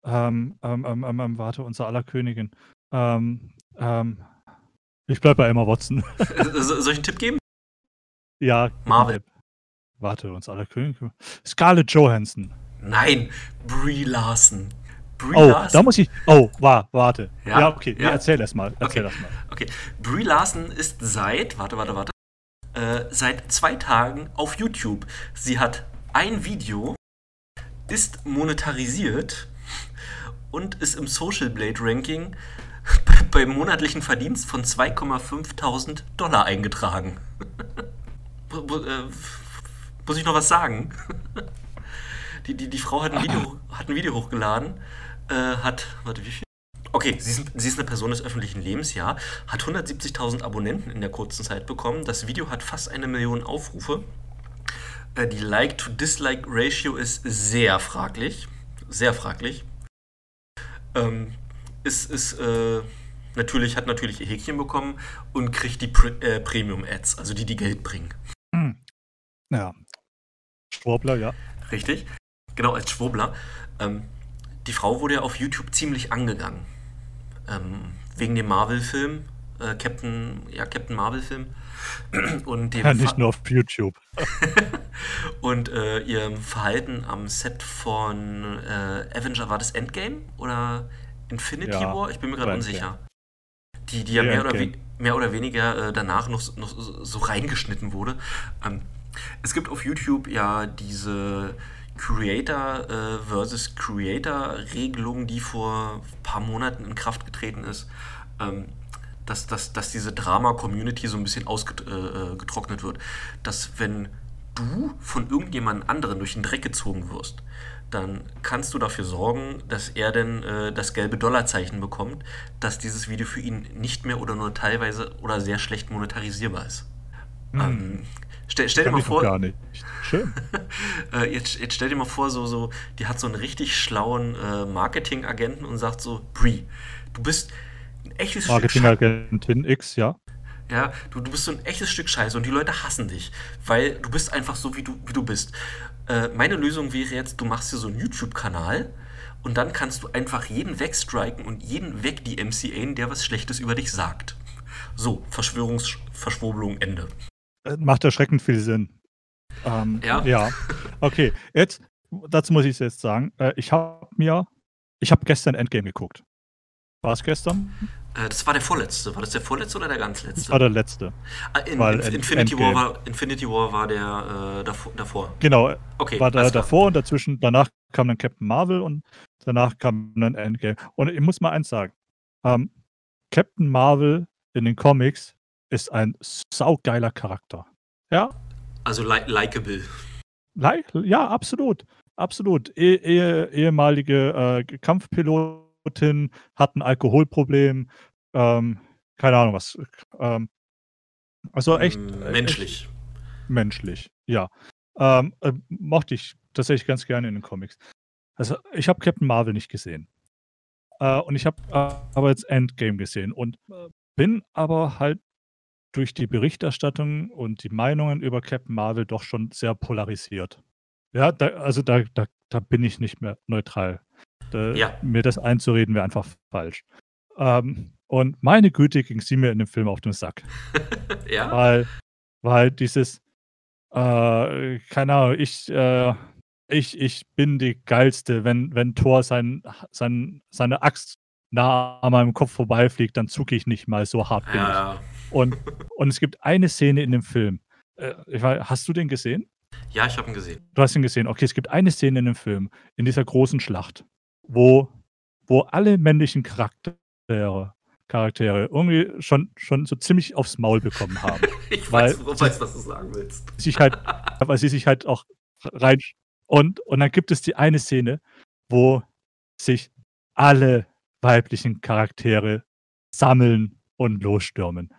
Ähm, ähm, ähm, ähm, ähm warte, unser aller Königin. Ähm, ähm, ich bleibe bei Emma Watson. Soll ich einen Tipp geben? Ja. Marvel. Warte, uns alle Könige. Scarlett Johansson. Nein, Brie Larson. Brie oh, Larson. da muss ich. Oh, war, warte. Ja, ja okay. Ja. Nee, erzähl das mal. Erzähl okay. das mal. Okay. Brie Larson ist seit, warte, warte, warte, äh, seit zwei Tagen auf YouTube. Sie hat ein Video, ist monetarisiert und ist im Social Blade Ranking beim monatlichen Verdienst von 2,5.000 Dollar eingetragen. Äh, muss ich noch was sagen? Die, die, die Frau hat ein Video, hat ein Video hochgeladen, äh, hat, warte, wie viel? Okay, sie ist, sie ist eine Person des öffentlichen Lebens, ja, hat 170.000 Abonnenten in der kurzen Zeit bekommen. Das Video hat fast eine Million Aufrufe. Äh, die Like-to-Dislike-Ratio ist sehr fraglich. Sehr fraglich. Ähm, ist, ist, äh, natürlich, hat natürlich ihr Häkchen bekommen und kriegt die Pre äh, Premium-Ads, also die, die Geld bringen. Ja. Schwurbler, ja. Richtig. Genau, als Schwurbler. Ähm, die Frau wurde ja auf YouTube ziemlich angegangen. Ähm, wegen dem Marvel-Film, äh, Captain, ja, Captain Marvel-Film. Und dem ja, nicht Ver nur auf YouTube. und äh, ihrem Verhalten am Set von äh, Avenger, war das Endgame oder Infinity ja, War? Ich bin mir gerade unsicher. Die, die ja mehr oder, mehr oder, weniger äh, danach noch, noch so reingeschnitten wurde. Ähm, es gibt auf YouTube ja diese Creator äh, versus Creator Regelung, die vor ein paar Monaten in Kraft getreten ist, ähm, dass, dass, dass diese Drama-Community so ein bisschen ausgetrocknet äh, wird. Dass wenn du von irgendjemand anderen durch den Dreck gezogen wirst, dann kannst du dafür sorgen, dass er denn äh, das gelbe Dollarzeichen bekommt, dass dieses Video für ihn nicht mehr oder nur teilweise oder sehr schlecht monetarisierbar ist. Hm. Ähm, stell, stell dir mal vor. Gar nicht. Schön. äh, jetzt, jetzt, stell dir mal vor, so, so, die hat so einen richtig schlauen äh, Marketingagenten und sagt so, Brie, du bist ein echtes Marketingagentin X, ja. Ja, du, du bist so ein echtes Stück Scheiße und die Leute hassen dich, weil du bist einfach so, wie du, wie du bist. Äh, meine Lösung wäre jetzt, du machst dir so einen YouTube-Kanal und dann kannst du einfach jeden wegstriken und jeden weg die MCA, der was Schlechtes über dich sagt. So, Verschwörungsverschwurbelung Ende. Macht erschreckend viel Sinn. Ähm, ja. Ja. Okay, jetzt, dazu muss ich jetzt sagen, äh, ich habe mir, ich habe gestern Endgame geguckt. War es gestern? Äh, das war der vorletzte. War das der vorletzte oder der ganz letzte? Das war der letzte. Ah, in, in, Infinity, War war, Infinity War war der äh, davor, Genau. Okay, war der davor und dazwischen, danach kam dann Captain Marvel und danach kam dann Endgame. Und ich muss mal eins sagen. Ähm, Captain Marvel in den Comics ist ein saugeiler Charakter. Ja? Also li likable. Like, ja, absolut. Absolut. Eh, eh, ehemalige äh, Kampfpilotin hat ein Alkoholproblem. Ähm, keine Ahnung was. Ähm, also echt. Äh, menschlich. Echt menschlich, ja. Ähm, äh, mochte ich tatsächlich ganz gerne in den Comics. Also, ich habe Captain Marvel nicht gesehen. Äh, und ich habe äh, aber jetzt Endgame gesehen und bin aber halt durch die Berichterstattung und die Meinungen über Captain Marvel doch schon sehr polarisiert. Ja, da, also da, da, da bin ich nicht mehr neutral. Da, ja. Mir das einzureden wäre einfach falsch. Ähm, und meine Güte ging sie mir in dem Film auf den Sack. ja. Weil, weil dieses, äh, keine Ahnung, ich, äh, ich, ich bin die Geilste. Wenn, wenn Thor sein, sein, seine Axt nah an meinem Kopf vorbeifliegt, dann zucke ich nicht mal, so hart bin ja. Und, und es gibt eine Szene in dem Film. Äh, weiß, hast du den gesehen? Ja, ich habe ihn gesehen. Du hast ihn gesehen. Okay, es gibt eine Szene in dem Film, in dieser großen Schlacht, wo, wo alle männlichen Charaktere, Charaktere irgendwie schon, schon so ziemlich aufs Maul bekommen haben. ich weiß, weiß, was du sagen willst. Sich halt, weil sie sich halt auch rein. Und, und dann gibt es die eine Szene, wo sich alle weiblichen Charaktere sammeln und losstürmen.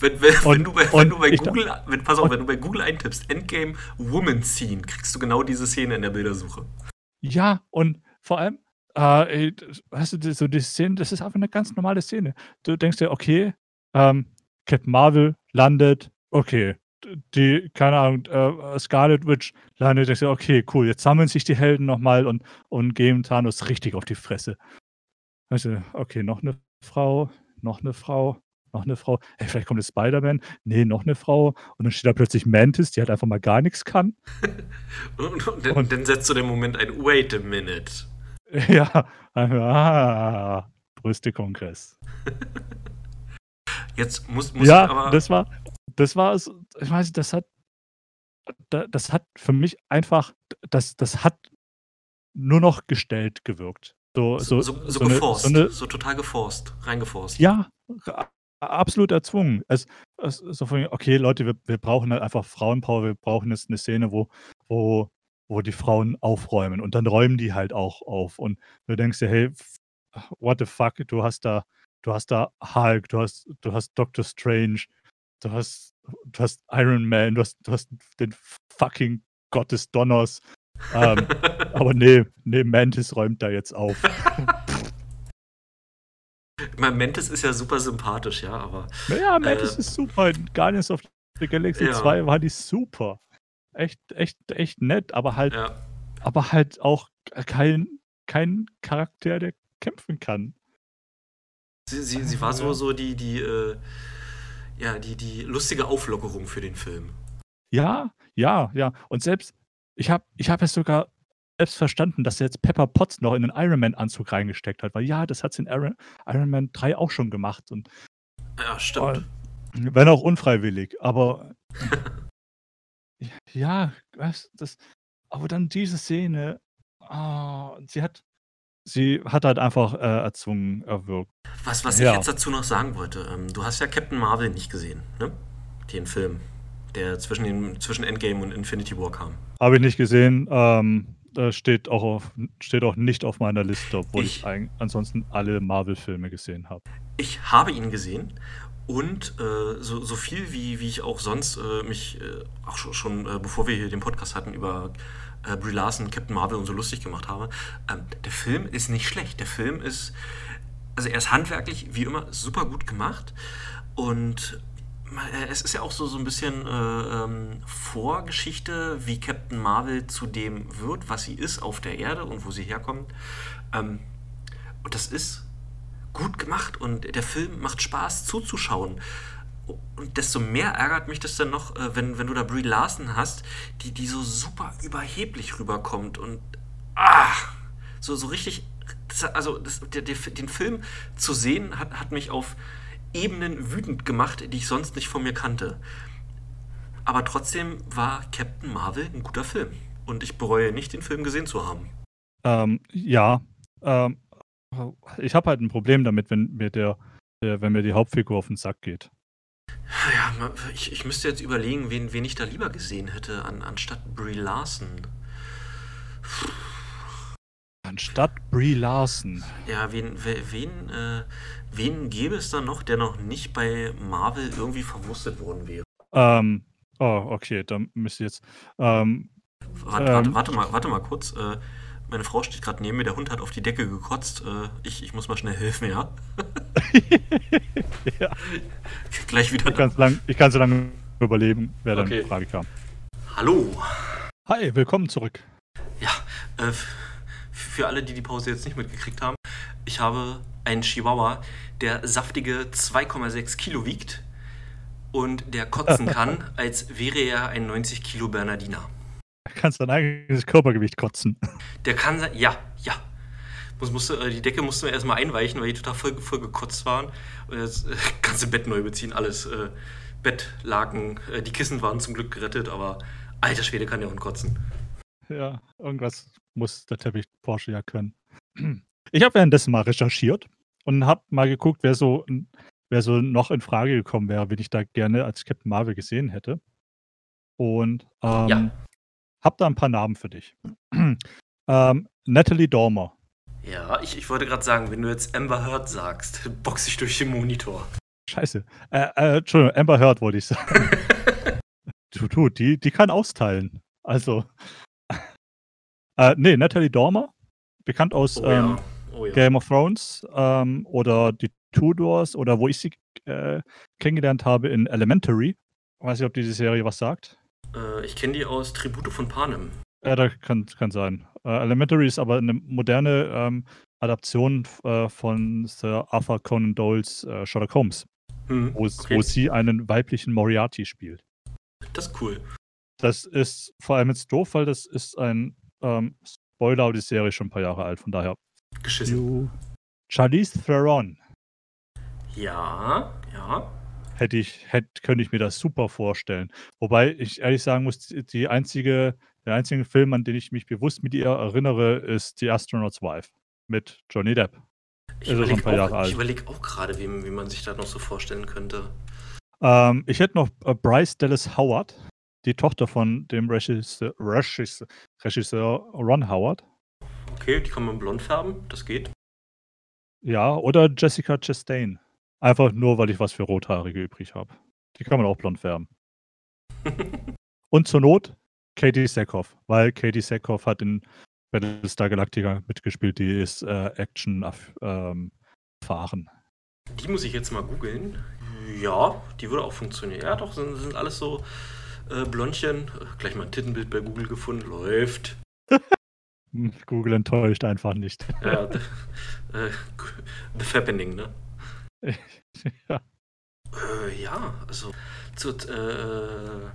Wenn, wenn, und, wenn, du bei, wenn du bei Google, wenn, pass auf, wenn du bei Google eintippst, Endgame Woman Scene, kriegst du genau diese Szene in der Bildersuche. Ja, und vor allem, äh, weißt du, so die Szene, das ist einfach eine ganz normale Szene. Du denkst dir, okay, ähm, Captain Marvel landet, okay, die, keine Ahnung, äh, Scarlet Witch landet, denkst du, okay, cool, jetzt sammeln sich die Helden nochmal und, und geben Thanos richtig auf die Fresse. Weißt du, okay, noch eine Frau, noch eine Frau, noch eine Frau. Hey, vielleicht kommt jetzt Spider-Man. Nee, noch eine Frau. Und dann steht da plötzlich Mantis, die halt einfach mal gar nichts kann. und, und, dann, und, dann setzt du den Moment ein Wait a minute. Ja, ah, Brüste-Kongress. Jetzt muss, muss ja, aber. Das war, das war, ich weiß das hat, das hat für mich einfach, das, das hat nur noch gestellt gewirkt. So, so, so, so, so geforst, so, eine, so, total geforst, reingeforst. Ja, absolut erzwungen. Es, es, so von, okay, Leute, wir, wir brauchen halt einfach Frauenpower, wir brauchen jetzt eine Szene, wo, wo, wo die Frauen aufräumen und dann räumen die halt auch auf und du denkst dir, hey, what the fuck, du hast da, du hast da Hulk, du hast, du hast Doctor Strange, du hast, du hast Iron Man, du hast, du hast den fucking Gott des Donners. ähm, aber nee, nee, Mantis räumt da jetzt auf. Mantis ist ja super sympathisch, ja, aber. Ja, Mantis äh, ist super. Guardians of the Galaxy ja. 2 war die super. Echt, echt, echt nett, aber halt, ja. aber halt auch kein, kein Charakter, der kämpfen kann. Sie, sie, sie war so, so die, die, äh, ja, die, die lustige Auflockerung für den Film. Ja, ja, ja. Und selbst, ich habe ich hab es sogar selbst verstanden, dass er jetzt Pepper Potts noch in den Iron Man-Anzug reingesteckt hat, weil ja, das hat es in Iron, Iron Man 3 auch schon gemacht. Und, ja, stimmt. Und, wenn auch unfreiwillig, aber ja, was, das, aber dann diese Szene, oh, sie hat, sie hat halt einfach äh, erzwungen, erwirkt. Was, was ja. ich jetzt dazu noch sagen wollte, ähm, du hast ja Captain Marvel nicht gesehen, ne? Den Film, der zwischen, den, zwischen Endgame und Infinity War kam. Habe ich nicht gesehen. Ähm, steht auch, auf, steht auch nicht auf meiner Liste, obwohl ich, ich ansonsten alle Marvel-Filme gesehen habe. Ich habe ihn gesehen und äh, so, so viel wie, wie ich auch sonst äh, mich äh, auch schon, schon äh, bevor wir hier den Podcast hatten über äh, Brie Larson, Captain Marvel und so lustig gemacht habe, ähm, der Film ist nicht schlecht. Der Film ist, also er ist handwerklich wie immer super gut gemacht und äh, es ist ja auch so, so ein bisschen äh, ähm, Vorgeschichte, wie Captain Marvel zu dem wird, was sie ist auf der Erde und wo sie herkommt. Ähm, und das ist gut gemacht und der Film macht Spaß zuzuschauen. Und desto mehr ärgert mich das dann noch, äh, wenn, wenn du da Brie Larson hast, die, die so super überheblich rüberkommt und ah, so, so richtig. Also das, der, der, den Film zu sehen hat, hat mich auf Ebenen wütend gemacht, die ich sonst nicht von mir kannte. Aber trotzdem war Captain Marvel ein guter Film. Und ich bereue nicht, den Film gesehen zu haben. Ähm, ja. Ähm, ich habe halt ein Problem damit, wenn mir der, der, wenn mir die Hauptfigur auf den Sack geht. Ja, ich, ich müsste jetzt überlegen, wen, wen ich da lieber gesehen hätte, an, anstatt Brie Larson. Anstatt Brie Larson. Ja, wen, wen, äh, wen gäbe es da noch, der noch nicht bei Marvel irgendwie verwurstet worden wäre? Ähm, oh, okay, dann müsste jetzt. Ähm, warte, ähm, warte, warte, mal, warte mal kurz. Äh, meine Frau steht gerade neben mir, der Hund hat auf die Decke gekotzt. Äh, ich, ich muss mal schnell helfen, ja? ja. Gleich wieder. Ich kann so lange lang überleben, wer dann okay. in Frage kam. Hallo. Hi, willkommen zurück. Ja, äh, für alle, die die Pause jetzt nicht mitgekriegt haben, ich habe einen Chihuahua, der saftige 2,6 Kilo wiegt und der kotzen kann, als wäre er ein 90 Kilo Bernardiner. Er kann sein eigenes Körpergewicht kotzen. Der kann sein, ja, ja. Muss, musste, äh, die Decke mussten wir erstmal einweichen, weil die total voll, voll gekotzt waren. Und das äh, ganze Bett neu beziehen, alles. Äh, Bettlaken, äh, die Kissen waren zum Glück gerettet, aber alter Schwede kann der Hund kotzen. Ja, irgendwas muss der Teppich Porsche ja können. Ich habe währenddessen mal recherchiert und habe mal geguckt, wer so, wer so noch in Frage gekommen wäre, wen ich da gerne als Captain Marvel gesehen hätte. Und ähm, ja. habe da ein paar Namen für dich. ähm, Natalie Dormer. Ja, ich, ich wollte gerade sagen, wenn du jetzt Amber Heard sagst, boxe ich durch den Monitor. Scheiße. Äh, äh, Entschuldigung, Amber Heard wollte ich sagen. du, du, die, die kann austeilen. Also, äh, nee, Natalie Dormer, bekannt aus oh, ähm, ja. Oh, ja. Game of Thrones ähm, oder die Tudors oder wo ich sie äh, kennengelernt habe in Elementary. Ich weiß nicht, ob diese Serie was sagt. Äh, ich kenne die aus Tribute von Panem. Ja, das kann, kann sein. Äh, Elementary ist aber eine moderne ähm, Adaption äh, von Sir Arthur Conan Doyles äh, Sherlock Holmes, hm, wo, okay. wo sie einen weiblichen Moriarty spielt. Das ist cool. Das ist vor allem jetzt doof, weil das ist ein ähm, Spoiler, aber die Serie ist schon ein paar Jahre alt, von daher. Geschissen. Charlize Theron. Ja, ja. Hätte ich, hätte, könnte ich mir das super vorstellen. Wobei ich ehrlich sagen muss, die einzige, der einzige Film, an den ich mich bewusst mit ihr erinnere, ist The Astronaut's Wife mit Johnny Depp. Ich überlege auch gerade, wie, wie man sich das noch so vorstellen könnte. Ähm, ich hätte noch äh, Bryce Dallas Howard die Tochter von dem Regisseur, Regisseur, Regisseur Ron Howard. Okay, die kann man blond färben, das geht. Ja, oder Jessica Chastain. Einfach nur, weil ich was für Rothaarige übrig habe. Die kann man auch blond färben. Und zur Not Katie Sackhoff, weil Katie Sackhoff hat in Battlestar Galactica mitgespielt, die ist äh, Action ähm, fahren. Die muss ich jetzt mal googeln. Ja, die würde auch funktionieren. Ja, doch, sind, sind alles so äh, Blondchen. Gleich mal ein Tittenbild bei Google gefunden. Läuft. Google enttäuscht einfach nicht. Ja, the, äh, the Fappening, ne? ja. Äh, ja, also zu, äh,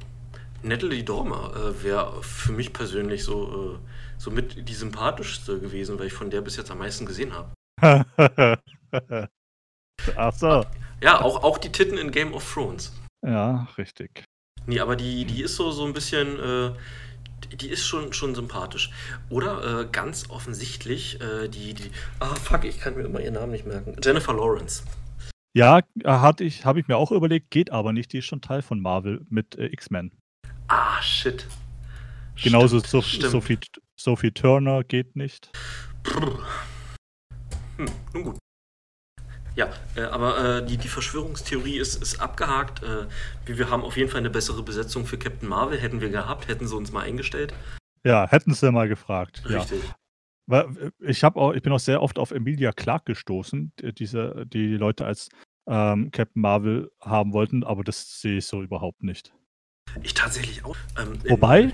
Natalie Dormer äh, wäre für mich persönlich so, äh, so mit die sympathischste gewesen, weil ich von der bis jetzt am meisten gesehen habe. Ach so. Ja, auch, auch die Titten in Game of Thrones. Ja, richtig. Nee, aber die, die ist so, so ein bisschen, äh, die ist schon, schon sympathisch. Oder äh, ganz offensichtlich, äh, die, die, ah fuck, ich kann mir immer ihren Namen nicht merken. Jennifer Lawrence. Ja, hatte ich, habe ich mir auch überlegt, geht aber nicht. Die ist schon Teil von Marvel mit äh, X-Men. Ah, shit. Genauso stimmt, so, Sophie, Sophie Turner geht nicht. Hm, nun gut. Ja, äh, aber äh, die, die Verschwörungstheorie ist, ist abgehakt. Äh, wir, haben auf jeden Fall eine bessere Besetzung für Captain Marvel. Hätten wir gehabt, hätten sie uns mal eingestellt. Ja, hätten sie mal gefragt. Richtig. Ja. Äh, ich, auch, ich bin auch sehr oft auf Emilia Clark gestoßen, die, diese, die Leute als ähm, Captain Marvel haben wollten, aber das sehe ich so überhaupt nicht. Ich tatsächlich auch. Ähm, wobei.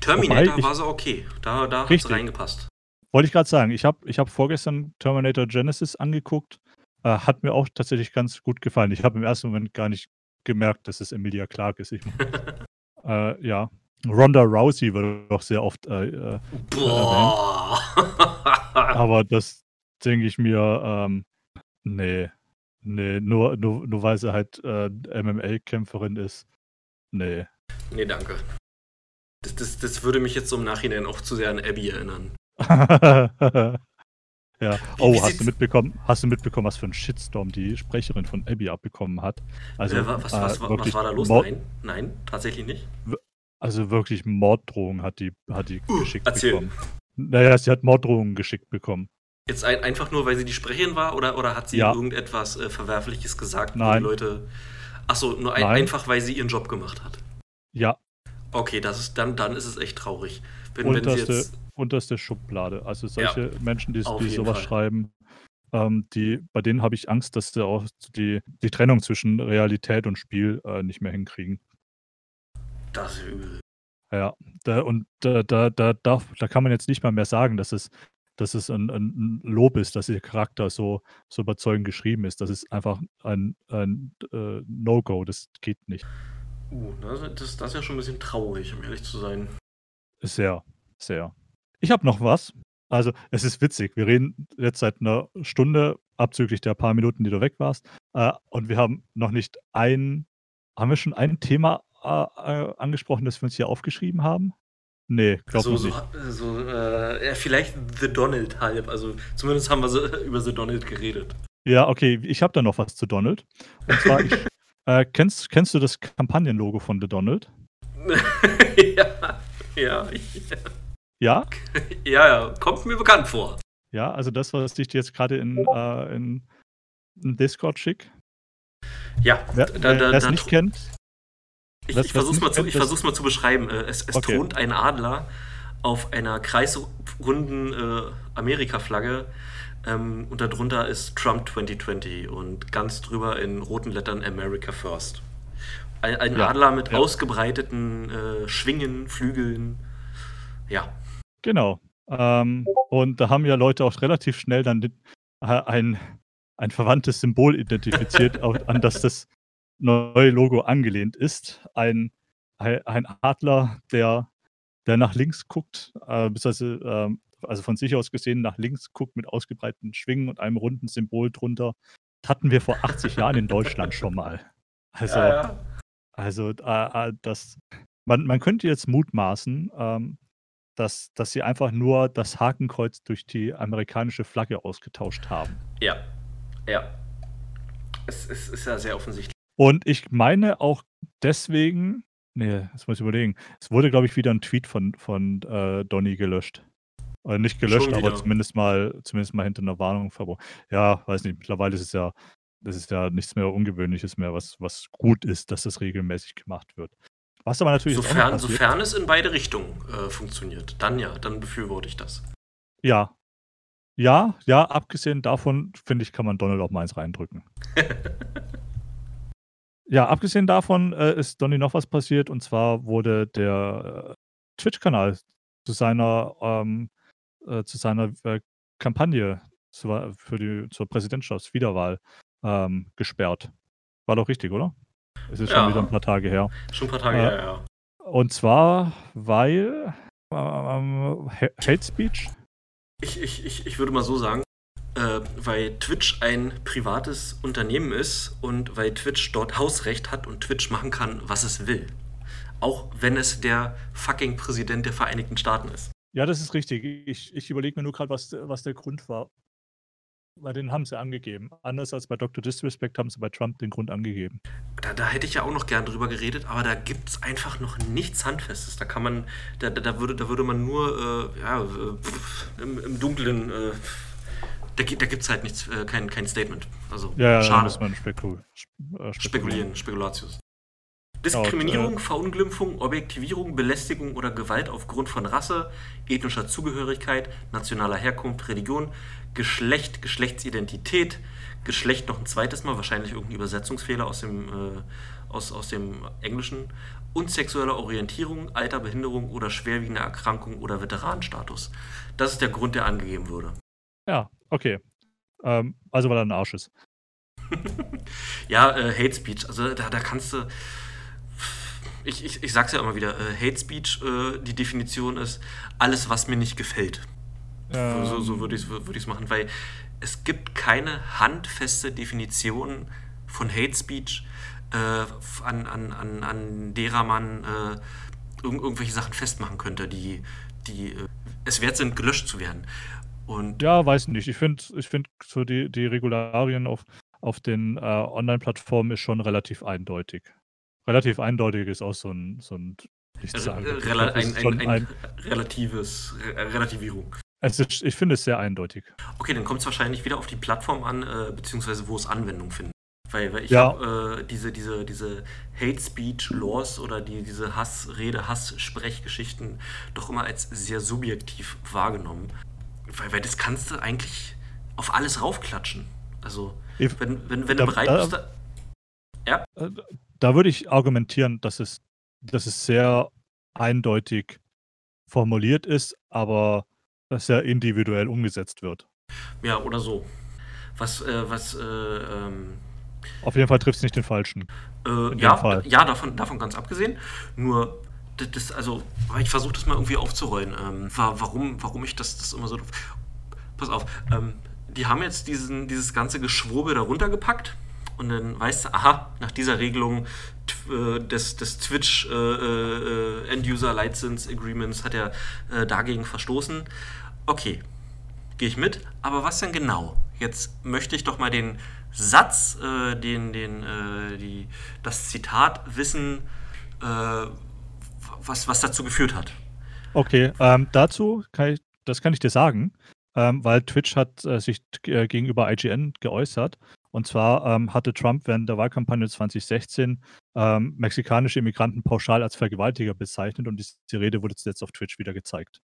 Terminator wobei war so okay. Da, da hat es reingepasst. Wollte ich gerade sagen. Ich habe ich hab vorgestern Terminator Genesis angeguckt äh, hat mir auch tatsächlich ganz gut gefallen. Ich habe im ersten Moment gar nicht gemerkt, dass es Emilia Clark ist. Ich, äh, ja. Ronda Rousey wird doch sehr oft äh, äh Boah. Aber das denke ich mir, ähm, nee. Nee, nur, nur, nur weil sie halt äh, MMA-Kämpferin ist. Nee. Nee, danke. Das, das, das würde mich jetzt so im Nachhinein auch zu sehr an Abby erinnern. Ja. Oh, hast du mitbekommen, hast du mitbekommen, was für ein Shitstorm die Sprecherin von Abby abbekommen hat? Also, äh, was, was, äh, was, war da los? Mord, nein, nein, tatsächlich nicht. Also wirklich Morddrohungen hat die, hat die uh, geschickt erzähl. bekommen. Naja, sie hat Morddrohungen geschickt bekommen. Jetzt ein, einfach nur, weil sie die Sprecherin war oder, oder hat sie ja. irgendetwas äh, Verwerfliches gesagt, Nein. die Leute. Achso, nur ein, einfach, weil sie ihren Job gemacht hat. Ja. Okay, das ist, dann, dann ist es echt traurig. Wenn, wenn jetzt... unterste Schublade. Also solche ja, Menschen, die, die sowas Fall. schreiben, ähm, die, bei denen habe ich Angst, dass sie auch die, die Trennung zwischen Realität und Spiel äh, nicht mehr hinkriegen. Das ist übel. Ja, da, und da, da, da, da, da kann man jetzt nicht mal mehr sagen, dass es dass es ein, ein Lob ist, dass ihr Charakter so, so überzeugend geschrieben ist. Das ist einfach ein, ein äh, No-Go, das geht nicht. Uh, das, das, das ist ja schon ein bisschen traurig, um ehrlich zu sein. Sehr, sehr. Ich habe noch was. Also, es ist witzig. Wir reden jetzt seit einer Stunde, abzüglich der paar Minuten, die du weg warst. Äh, und wir haben noch nicht ein, haben wir schon ein Thema äh, äh angesprochen, das wir uns hier aufgeschrieben haben? Nee, glaube so, nicht. So, so äh, ja, vielleicht The Donald halb. Also zumindest haben wir so, über The Donald geredet. Ja, okay, ich habe da noch was zu Donald. Und zwar, ich, äh, kennst, kennst du das Kampagnenlogo von The Donald? ja, ja, ja. Ja? Ja, ja, kommt mir bekannt vor. Ja, also das, was ich dir jetzt gerade in, äh, in, in Discord schicke. Ja, wer, da, da, es nicht kennt, ich, ich versuche es mal, zu, versuch's mal zu beschreiben. Äh, es, es okay. thront ein Adler auf einer kreisrunden äh, Amerika-Flagge ähm, und darunter ist Trump 2020 und ganz drüber in roten Lettern America First. Ein, ein ja, Adler mit ja. ausgebreiteten äh, Schwingen, Flügeln. Ja. Genau. Ähm, und da haben ja Leute auch relativ schnell dann äh, ein, ein verwandtes Symbol identifiziert, an das das neue Logo angelehnt ist. Ein, ein Adler, der, der nach links guckt, äh, äh, also von sich aus gesehen nach links guckt mit ausgebreiteten Schwingen und einem runden Symbol drunter. Das hatten wir vor 80 Jahren in Deutschland schon mal. Also, ja, ja. also äh, äh, das, man, man könnte jetzt mutmaßen, ähm, dass, dass sie einfach nur das Hakenkreuz durch die amerikanische Flagge ausgetauscht haben. Ja, ja. Es, es ist ja sehr offensichtlich. Und ich meine auch deswegen, nee, das muss ich überlegen. Es wurde, glaube ich, wieder ein Tweet von, von äh, Donny gelöscht. Oder nicht gelöscht, aber zumindest mal, zumindest mal hinter einer Warnung verboten. Ja, weiß nicht, mittlerweile ist es ja, das ist ja nichts mehr Ungewöhnliches mehr, was, was gut ist, dass das regelmäßig gemacht wird. Was aber natürlich sofern, sofern es in beide Richtungen äh, funktioniert, dann ja, dann befürworte ich das. Ja. Ja, ja, abgesehen davon, finde ich, kann man Donald auch meins reindrücken. Ja, abgesehen davon äh, ist Donny noch was passiert und zwar wurde der äh, Twitch-Kanal zu seiner, ähm, äh, zu seiner äh, Kampagne zur, für die, zur Präsidentschaftswiederwahl ähm, gesperrt. War doch richtig, oder? Es ist ja, schon wieder ein paar Tage her. Schon ein paar Tage her, ja. Und zwar, weil ähm, Hate Speech. Ich, ich, ich, ich würde mal so sagen, äh, weil Twitch ein privates Unternehmen ist und weil Twitch dort Hausrecht hat und Twitch machen kann, was es will. Auch wenn es der fucking Präsident der Vereinigten Staaten ist. Ja, das ist richtig. Ich, ich überlege mir nur gerade, was, was der Grund war. Weil den haben sie angegeben. Anders als bei Dr. Disrespect haben sie bei Trump den Grund angegeben. Da, da hätte ich ja auch noch gern drüber geredet, aber da gibt es einfach noch nichts Handfestes. Da kann man, da, da, würde, da würde man nur äh, ja, äh, im, im Dunkeln äh, da, da gibt es halt nichts, äh, kein, kein Statement. Also ja, schade. muss man spekul äh, spekulieren. Spekulatius. Diskriminierung, ja, Verunglimpfung, Objektivierung, Belästigung oder Gewalt aufgrund von Rasse, ethnischer Zugehörigkeit, nationaler Herkunft, Religion, Geschlecht, Geschlechtsidentität, Geschlecht noch ein zweites Mal, wahrscheinlich irgendein Übersetzungsfehler aus dem, äh, aus, aus dem Englischen, und sexuelle Orientierung, Alter, Behinderung oder schwerwiegende Erkrankung oder Veteranenstatus. Das ist der Grund, der angegeben wurde. Ja, okay. Ähm, also weil er ein Arsch ist. ja, äh, Hate Speech, also da, da kannst du. Ich, ich, ich sag's ja immer wieder, äh, Hate Speech, äh, die Definition ist alles, was mir nicht gefällt. Ähm. So, so würde ich es würd machen, weil es gibt keine handfeste Definition von Hate Speech, äh, an, an, an, an derer man äh, irg irgendwelche Sachen festmachen könnte, die, die äh, es wert sind, gelöscht zu werden. Und Ja, weiß nicht. Ich finde ich finde so die die Regularien auf auf den, äh, Online-Plattformen ist schon relativ eindeutig. Relativ eindeutig ist auch so 'n so 'n ich r sagen. Ich glaube, es ein ein ein ein relatives Re Relativierung. Es ist ich finde es sehr eindeutig. Okay, dann kommt's wahrscheinlich wieder auf die Plattform an, äh, beziehungsweise wo es Anwendung findet. Weil weil ich Ja. habe, äh, diese diese diese Hate Speech Laws oder die diese Hassrede, Hasssprechgeschichten doch immer als sehr subjektiv wahrgenommen. Weil weil das kannst du eigentlich auf alles raufklatschen. Also, If wenn wenn wenn du da bereit da bist, da ja? Da würde ich argumentieren, dass es dass es sehr eindeutig formuliert ist, aber dass sehr individuell umgesetzt wird. Ja, oder so. Was, äh was, äh, ähm Auf jeden Fall trifft's nicht den Falschen. Äh, ja, Fall. ja, davon davon ganz abgesehen. Nur das also, ich versuche das mal irgendwie aufzurollen, ähm, wa warum warum ich das das immer so pass auf, ähm, die haben jetzt diesen dieses ganze Geschwurbel da runtergepackt und dann weißt du, aha, nach dieser Regelung äh, des des Twitch, äh, äh, End-User License Agreements hat er, äh, dagegen verstoßen. Okay, gehe ich mit, aber was denn genau? Jetzt möchte ich doch mal den Satz, äh, den den, die das Zitat wissen, was was dazu geführt hat. Okay, ähm, dazu kann ich das kann ich dir sagen, ähm, weil Twitch hat, äh, sich äh, gegenüber IGN geäußert. Und zwar, ähm, hatte Trump während der Wahlkampagne 2016, ähm, mexikanische Immigranten pauschal als Vergewaltiger bezeichnet und diese Rede wurde zuletzt auf Twitch wieder gezeigt.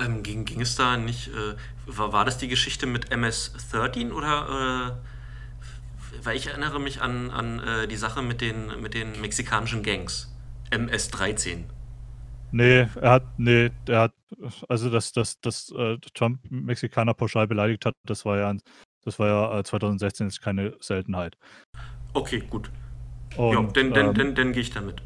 Ähm, ging ging es da nicht, äh war war das die Geschichte mit MS-13 oder, äh weil ich erinnere mich an an, äh, die Sache mit den mit den mexikanischen Gangs. MS-13. Ne, er hat ne, der hat also, dass dass dass, äh, Trump Mexikaner pauschal beleidigt hat, das war ja das war ja, äh, 2016 jetzt keine Seltenheit. Okay, gut. Ja, Und, dann dann ähm dann dann gehe ich da mit.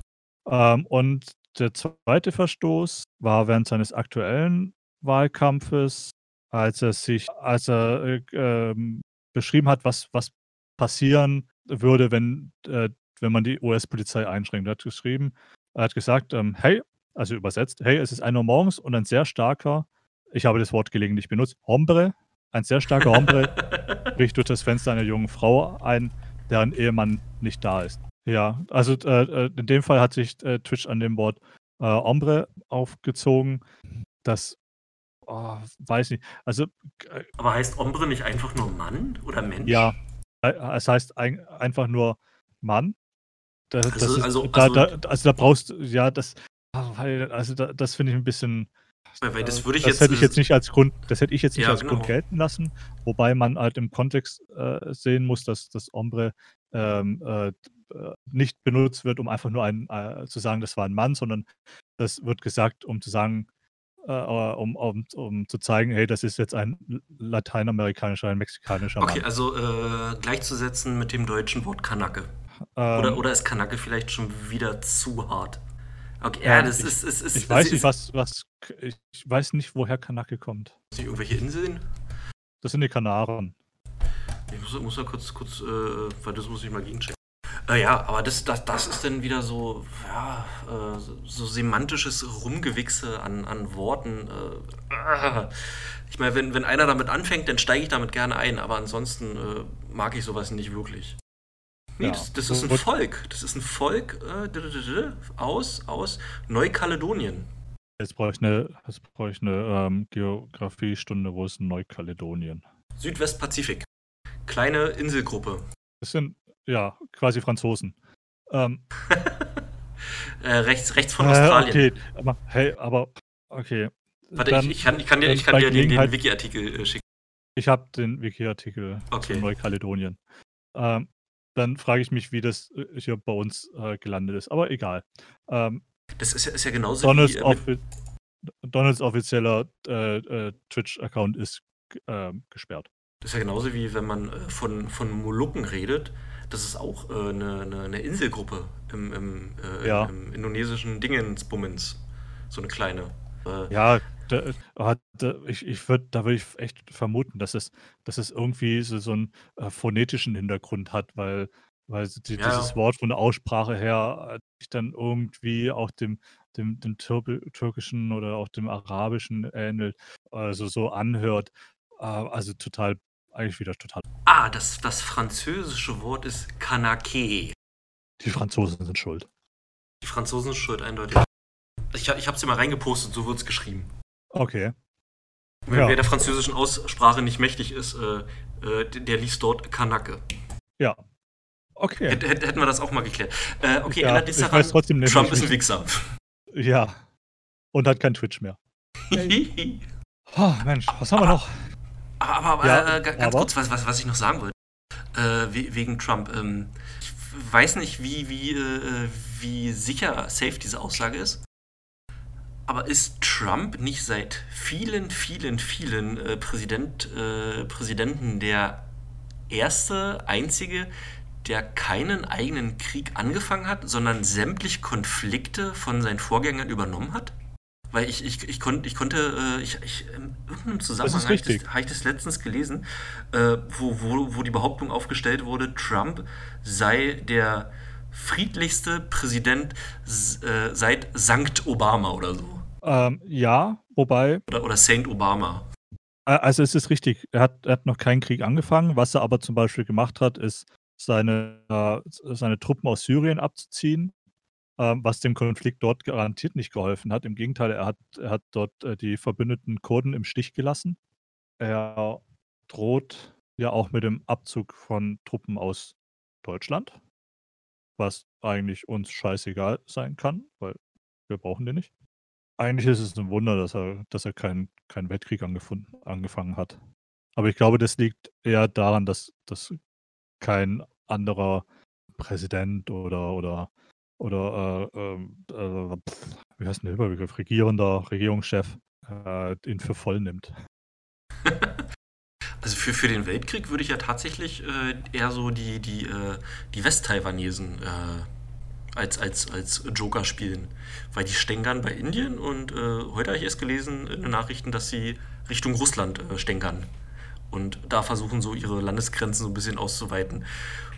Ähm, und der zweite Verstoß war während seines aktuellen Wahlkampfes, als er sich als er, äh, ähm, beschrieben hat, was was passieren würde, wenn äh, wenn man die US-Polizei einschränkt. Er hat geschrieben er hat gesagt, ähm: „Hey“ also übersetzt: „Hey, es ist 1:00 morgens und ein sehr starker“ ich habe das Wort gelegentlich benutzt, „Hombre“ ein sehr starker Hombre bricht durch das Fenster einer jungen Frau ein, deren Ehemann nicht da ist. Ja, also, äh, äh, in dem Fall hat sich, äh, Twitch an dem Wort, äh, Hombre aufgezogen. Das oh, weiß nicht. Also, g Aber heißt Hombre nicht einfach nur Mann oder Mensch? Ja, äh, es heißt ein einfach nur Mann. Da das Also ist also da also da also, da brauchst ja, das weil also, da das finde ich 'n bisschen Weil das würde ich das jetzt, hätte ich jetzt nicht als Grund das hätte ich jetzt nicht Ja, als Grund genau. gelten lassen, wobei man halt im Kontext, äh, sehen muss, dass das Hombre, ähm, äh, äh, nicht benutzt wird, um einfach nur einen äh, zu sagen, das war 'n Mann, sondern das wird gesagt, um zu sagen äh, äh, um um um zu zeigen: „Hey, das ist jetzt ein lateinamerikanischer, ein mexikanischer Okay, Mann.“ also, äh, gleichzusetzen mit dem deutschen Wort Kanacke. Oder Ähm oder ist Kanacke vielleicht schon wieder zu hart? Okay, ja, Ähm, das ich ist ist ist ich weiß nicht, ist was was k ich weiß nicht, woher Kanacke kommt. Sind die irgendwelche Inseln? Das sind die Kanaren. Ich muss muss mal kurz kurz, äh, weil das muss ich mal gegenchecken. Äh, ja, aber das das das ist dann wieder so, ja, äh, so semantisches Rumgewichse an an Worten, äh. Ich meine, wenn wenn einer damit anfängt, dann steige ich damit gerne ein, aber ansonsten, äh, mag ich so was nicht wirklich. Ne, Ja, das das ist 'n wird Volk. Das ist 'n Volk, äh, aus aus Neukaledonien. Jetzt brauche ich 'ne jetzt brauche ich 'ne, ähm, Geografiestunde. Wo ist Neukaledonien? Südwestpazifik. Kleine Inselgruppe. Das sind, ja, quasi Franzosen. Ähm Äh, rechts rechts von Äh, Australien. okay, aber hey, aber okay. Warte, Dann ich ich kann ich kann dir ich kann dir den den Wiki-Artikel, äh, schicken. Ich habe den Wiki-Artikel zu Okay. Neukaledonien. Ähm, dann frage ich mich, wie das, äh, hier bei uns, äh, gelandet ist, aber egal. Ähm Das ist ja ist ja genauso Donalds wie, äh, offi Donalds offizieller, äh, äh, Twitch-Account ist ähm, gesperrt. Das ist ja genauso wie wenn man, von von Molukken redet. Das ist auch, äh, 'ne 'ne 'ne Inselgruppe im im, Ja. im indonesischen Dingensbummens. So 'ne kleine. Ja, da da ich ich würde da würde ich echt vermuten, dass es dass es irgendwie so so 'n, äh, phonetischen Hintergrund hat, weil Weil die, Ja, dieses. Wort von der Aussprache her äh, sich dann irgendwie auch dem, dem, dem Türk türkischen oder auch dem arabischen ähnelt, also so anhört. Äh, also total, eigentlich wieder total. Ah, das, das französische Wort ist Kanake. Die Franzosen sind schuld. Die Franzosen sind schuld, eindeutig. Ich, ich habe es dir mal reingepostet, so wird es geschrieben. Okay. Wer, Ja. wer der französischen Aussprache nicht mächtig ist, äh, äh, der liest dort Kanake. Ja. Okay. Hätt, hätten wir das auch mal geklärt. Äh, okay, Ja, ich weiß trotzdem nicht, Trump ist ein ich- Wichser. Ja. Und hat kein Twitch mehr. Oh, Mensch, was haben wir noch? aber aber Ja, äh, ga- ganz aber? kurz, was, was, was ich noch sagen wollte. Äh, we- wegen Trump. Ähm, ich weiß nicht, wie, wie, äh, wie sicher safe diese Aussage ist. Aber ist Trump nicht seit vielen, vielen, vielen äh, Präsident, äh, Präsidenten der erste, einzige, der keinen eigenen Krieg angefangen hat, sondern sämtliche Konflikte von seinen Vorgängern übernommen hat? Weil ich, ich, ich, konnt, ich konnte, äh, ich, ich, in irgendeinem Zusammenhang habe ich, das- habe ich das letztens gelesen, äh, wo, wo, wo die Behauptung aufgestellt wurde, Trump sei der friedlichste Präsident äh, seit Sankt Obama oder so. Ähm, ja, wobei, Oder, oder Saint Obama. also es ist richtig, er hat, er hat noch keinen Krieg angefangen. Was er aber zum Beispiel gemacht hat, ist, seine, äh, seine Truppen aus Syrien abzuziehen, ähm, was dem Konflikt dort garantiert nicht geholfen hat. Im Gegenteil, er hat, er hat dort äh, die verbündeten Kurden im Stich gelassen. Er droht ja auch mit dem Abzug von Truppen aus Deutschland, was eigentlich uns scheißegal sein kann, weil wir brauchen den nicht. Eigentlich ist es ein Wunder, dass er, dass er keinen keinen Weltkrieg angefangen hat. Aber ich glaube, das liegt eher daran, dass, dass kein anderer Präsident oder oder oder äh, ähm, äh, wie heißt denn der Überbegriff? Regierender Regierungschef äh, ihn für voll nimmt. Also für, für den Weltkrieg würde ich ja tatsächlich äh, eher so die, die, äh, die West-Taiwanesen äh, als, als, als Joker spielen. Weil die stänkern bei Indien und äh, heute habe ich erst gelesen in den Nachrichten, dass sie Richtung Russland äh, stänkern. Und da versuchen so ihre Landesgrenzen so ein bisschen auszuweiten.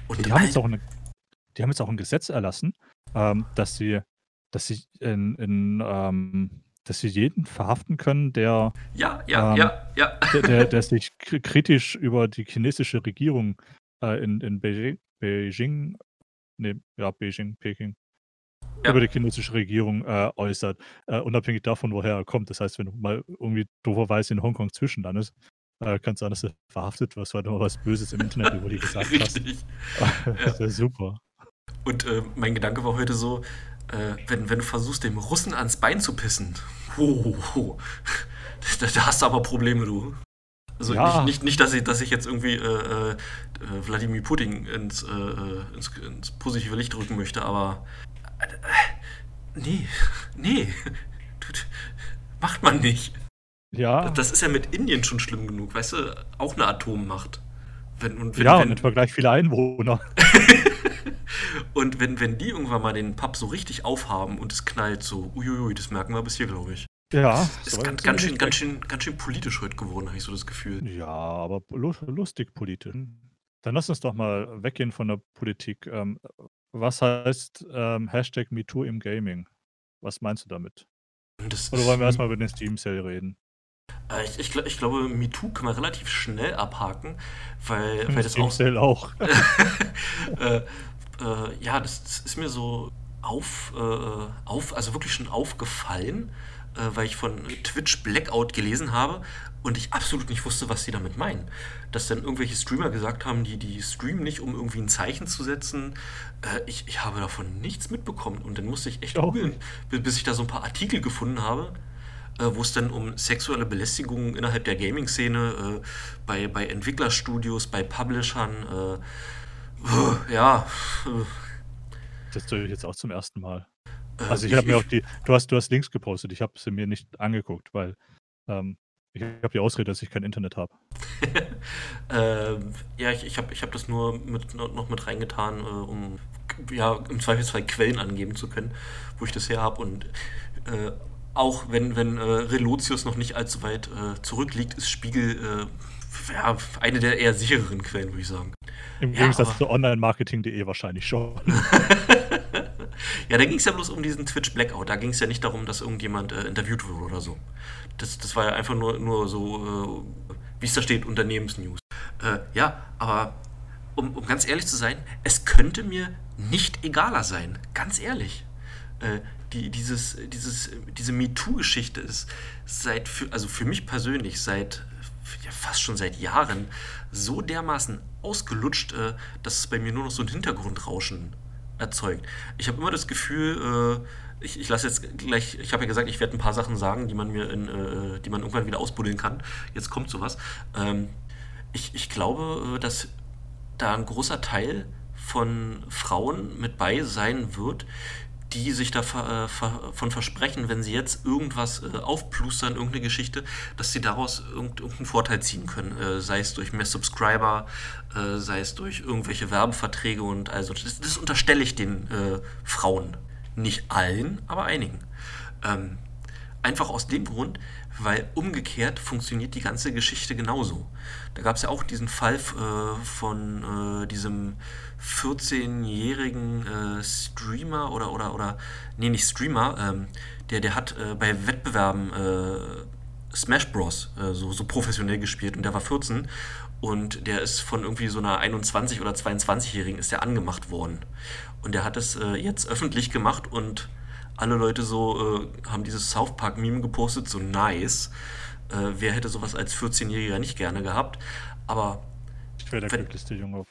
Und Die haben jetzt auch, eine, die haben jetzt auch ein Gesetz erlassen, ähm, dass sie, dass sie in, in ähm, dass sie jeden verhaften können, der ja, ja, ähm, ja, ja. der, der, der sich kri- kritisch über die chinesische Regierung äh, in, in Beijing, Beijing, nee, ja, Beijing, Peking, Ja. über die chinesische Regierung äh, äußert, äh, unabhängig davon, woher er kommt. Das heißt, wenn du mal irgendwie dooferweise in Hongkong zwischenlandest, äh, kann es sein, dass du verhaftet wirst, weil du mal was Böses im Internet über die gesagt hast. Richtig. das ist ja super. Und äh, mein Gedanke war heute so, äh, wenn, wenn du versuchst, dem Russen ans Bein zu pissen, ho, ho, ho, da, da hast du aber Probleme, du. Also Ja. nicht, nicht, nicht, dass ich, dass ich jetzt irgendwie äh, äh, Wladimir Putin ins, äh, äh, ins, ins positive Licht rücken möchte, aber äh, äh, nee, nee, Tut- macht man nicht. Ja, Das ist ja mit Indien schon schlimm genug, weißt du, auch eine Atommacht. Wenn, und wenn, ja wenn, und im Vergleich viele Einwohner. Und wenn, wenn die irgendwann mal den Pub so richtig aufhaben und es knallt so, uiuiui, das merken wir bis hier, glaube ich. Ja, Ist ganz, ganz, schön, ganz, schön, ganz schön politisch heute geworden, habe ich so das Gefühl. Ja, aber lu- lustig politisch. Dann lass uns doch mal weggehen von der Politik. Ähm, was heißt ähm, Hashtag MeToo im Gaming? Was meinst du damit? Das Oder wollen wir erstmal über den Steam Sale reden? Äh, ich, ich, ich glaube, MeToo kann man relativ schnell abhaken, weil, weil das Steam auch. Sale auch. äh, äh, ja, das, das ist mir so auf, äh, auf, also wirklich schon aufgefallen, weil ich von Twitch Blackout gelesen habe und ich absolut nicht wusste, was sie damit meinen. Dass dann irgendwelche Streamer gesagt haben, die, die streamen nicht, um irgendwie ein Zeichen zu setzen. Äh, ich, ich habe davon nichts mitbekommen und dann musste ich echt googeln, bi- bis ich da so ein paar Artikel gefunden habe. Äh, wo es dann um sexuelle Belästigung innerhalb der Gaming-Szene, äh, bei, bei Entwicklerstudios, bei Publishern, äh, ja, äh, Das tue ich jetzt auch zum ersten Mal. Also ich habe mir auch die, du hast, du hast Links gepostet, ich habe sie mir nicht angeguckt, weil ähm, ich habe die Ausrede, dass ich kein Internet habe. Ähm, ja, ich, ich habe ich hab das nur mit, noch mit reingetan, äh, um ja, im Zweifelsfall Quellen angeben zu können, wo ich das her habe. Und äh, auch wenn, wenn äh, Relotius noch nicht allzu weit äh, zurückliegt, ist Spiegel äh, ja, eine der eher sichereren Quellen, würde ich sagen. Im Ja, Gegensatz zu online-marketing.de wahrscheinlich schon. Ja, da ging es ja bloß um diesen Twitch Blackout. Da ging es ja nicht darum, dass irgendjemand äh, interviewt wurde oder so. Das, das war ja einfach nur, nur so, äh, wie es da steht, Unternehmensnews. Äh, ja, aber um, um ganz ehrlich zu sein, es könnte mir nicht egaler sein. Ganz ehrlich. Äh, die, dieses, dieses, diese MeToo-Geschichte ist seit, für, also für mich persönlich, seit ja, fast schon seit Jahren so dermaßen ausgelutscht, äh, dass es bei mir nur noch so ein Hintergrundrauschen erzeugt. Ich habe immer das Gefühl, äh, ich, ich lasse jetzt gleich, ich habe ja gesagt, ich werde ein paar Sachen sagen, die man mir in, äh, die man irgendwann wieder ausbuddeln kann. Jetzt kommt sowas. Ähm, ich, ich glaube, äh, dass da ein großer Teil von Frauen mit bei sein wird, die sich davon ver, versprechen, wenn sie jetzt irgendwas äh, aufplustern, irgendeine Geschichte, dass sie daraus irgend, irgendeinen Vorteil ziehen können. Äh, sei es durch mehr Subscriber, äh, sei es durch irgendwelche Werbeverträge und also das, das unterstelle ich den äh, Frauen. Nicht allen, aber einigen. Ähm, einfach aus dem Grund, weil umgekehrt funktioniert die ganze Geschichte genauso. Da gab es ja auch diesen Fall äh, von äh, diesem 14-jährigen äh, Streamer oder, oder, oder, nee, nicht Streamer, ähm, der, der hat äh, bei Wettbewerben äh, Smash Bros. äh, so, so professionell gespielt und der war 14 und der ist von irgendwie so einer 21- oder 22-Jährigen ist der angemacht worden. Und der hat es jetzt öffentlich gemacht und alle Leute so haben dieses South Park-Meme gepostet, so nice. Äh, wer hätte sowas als 14-Jähriger nicht gerne gehabt? Aber Ich wäre der Wenn- glücklichste Junge auf.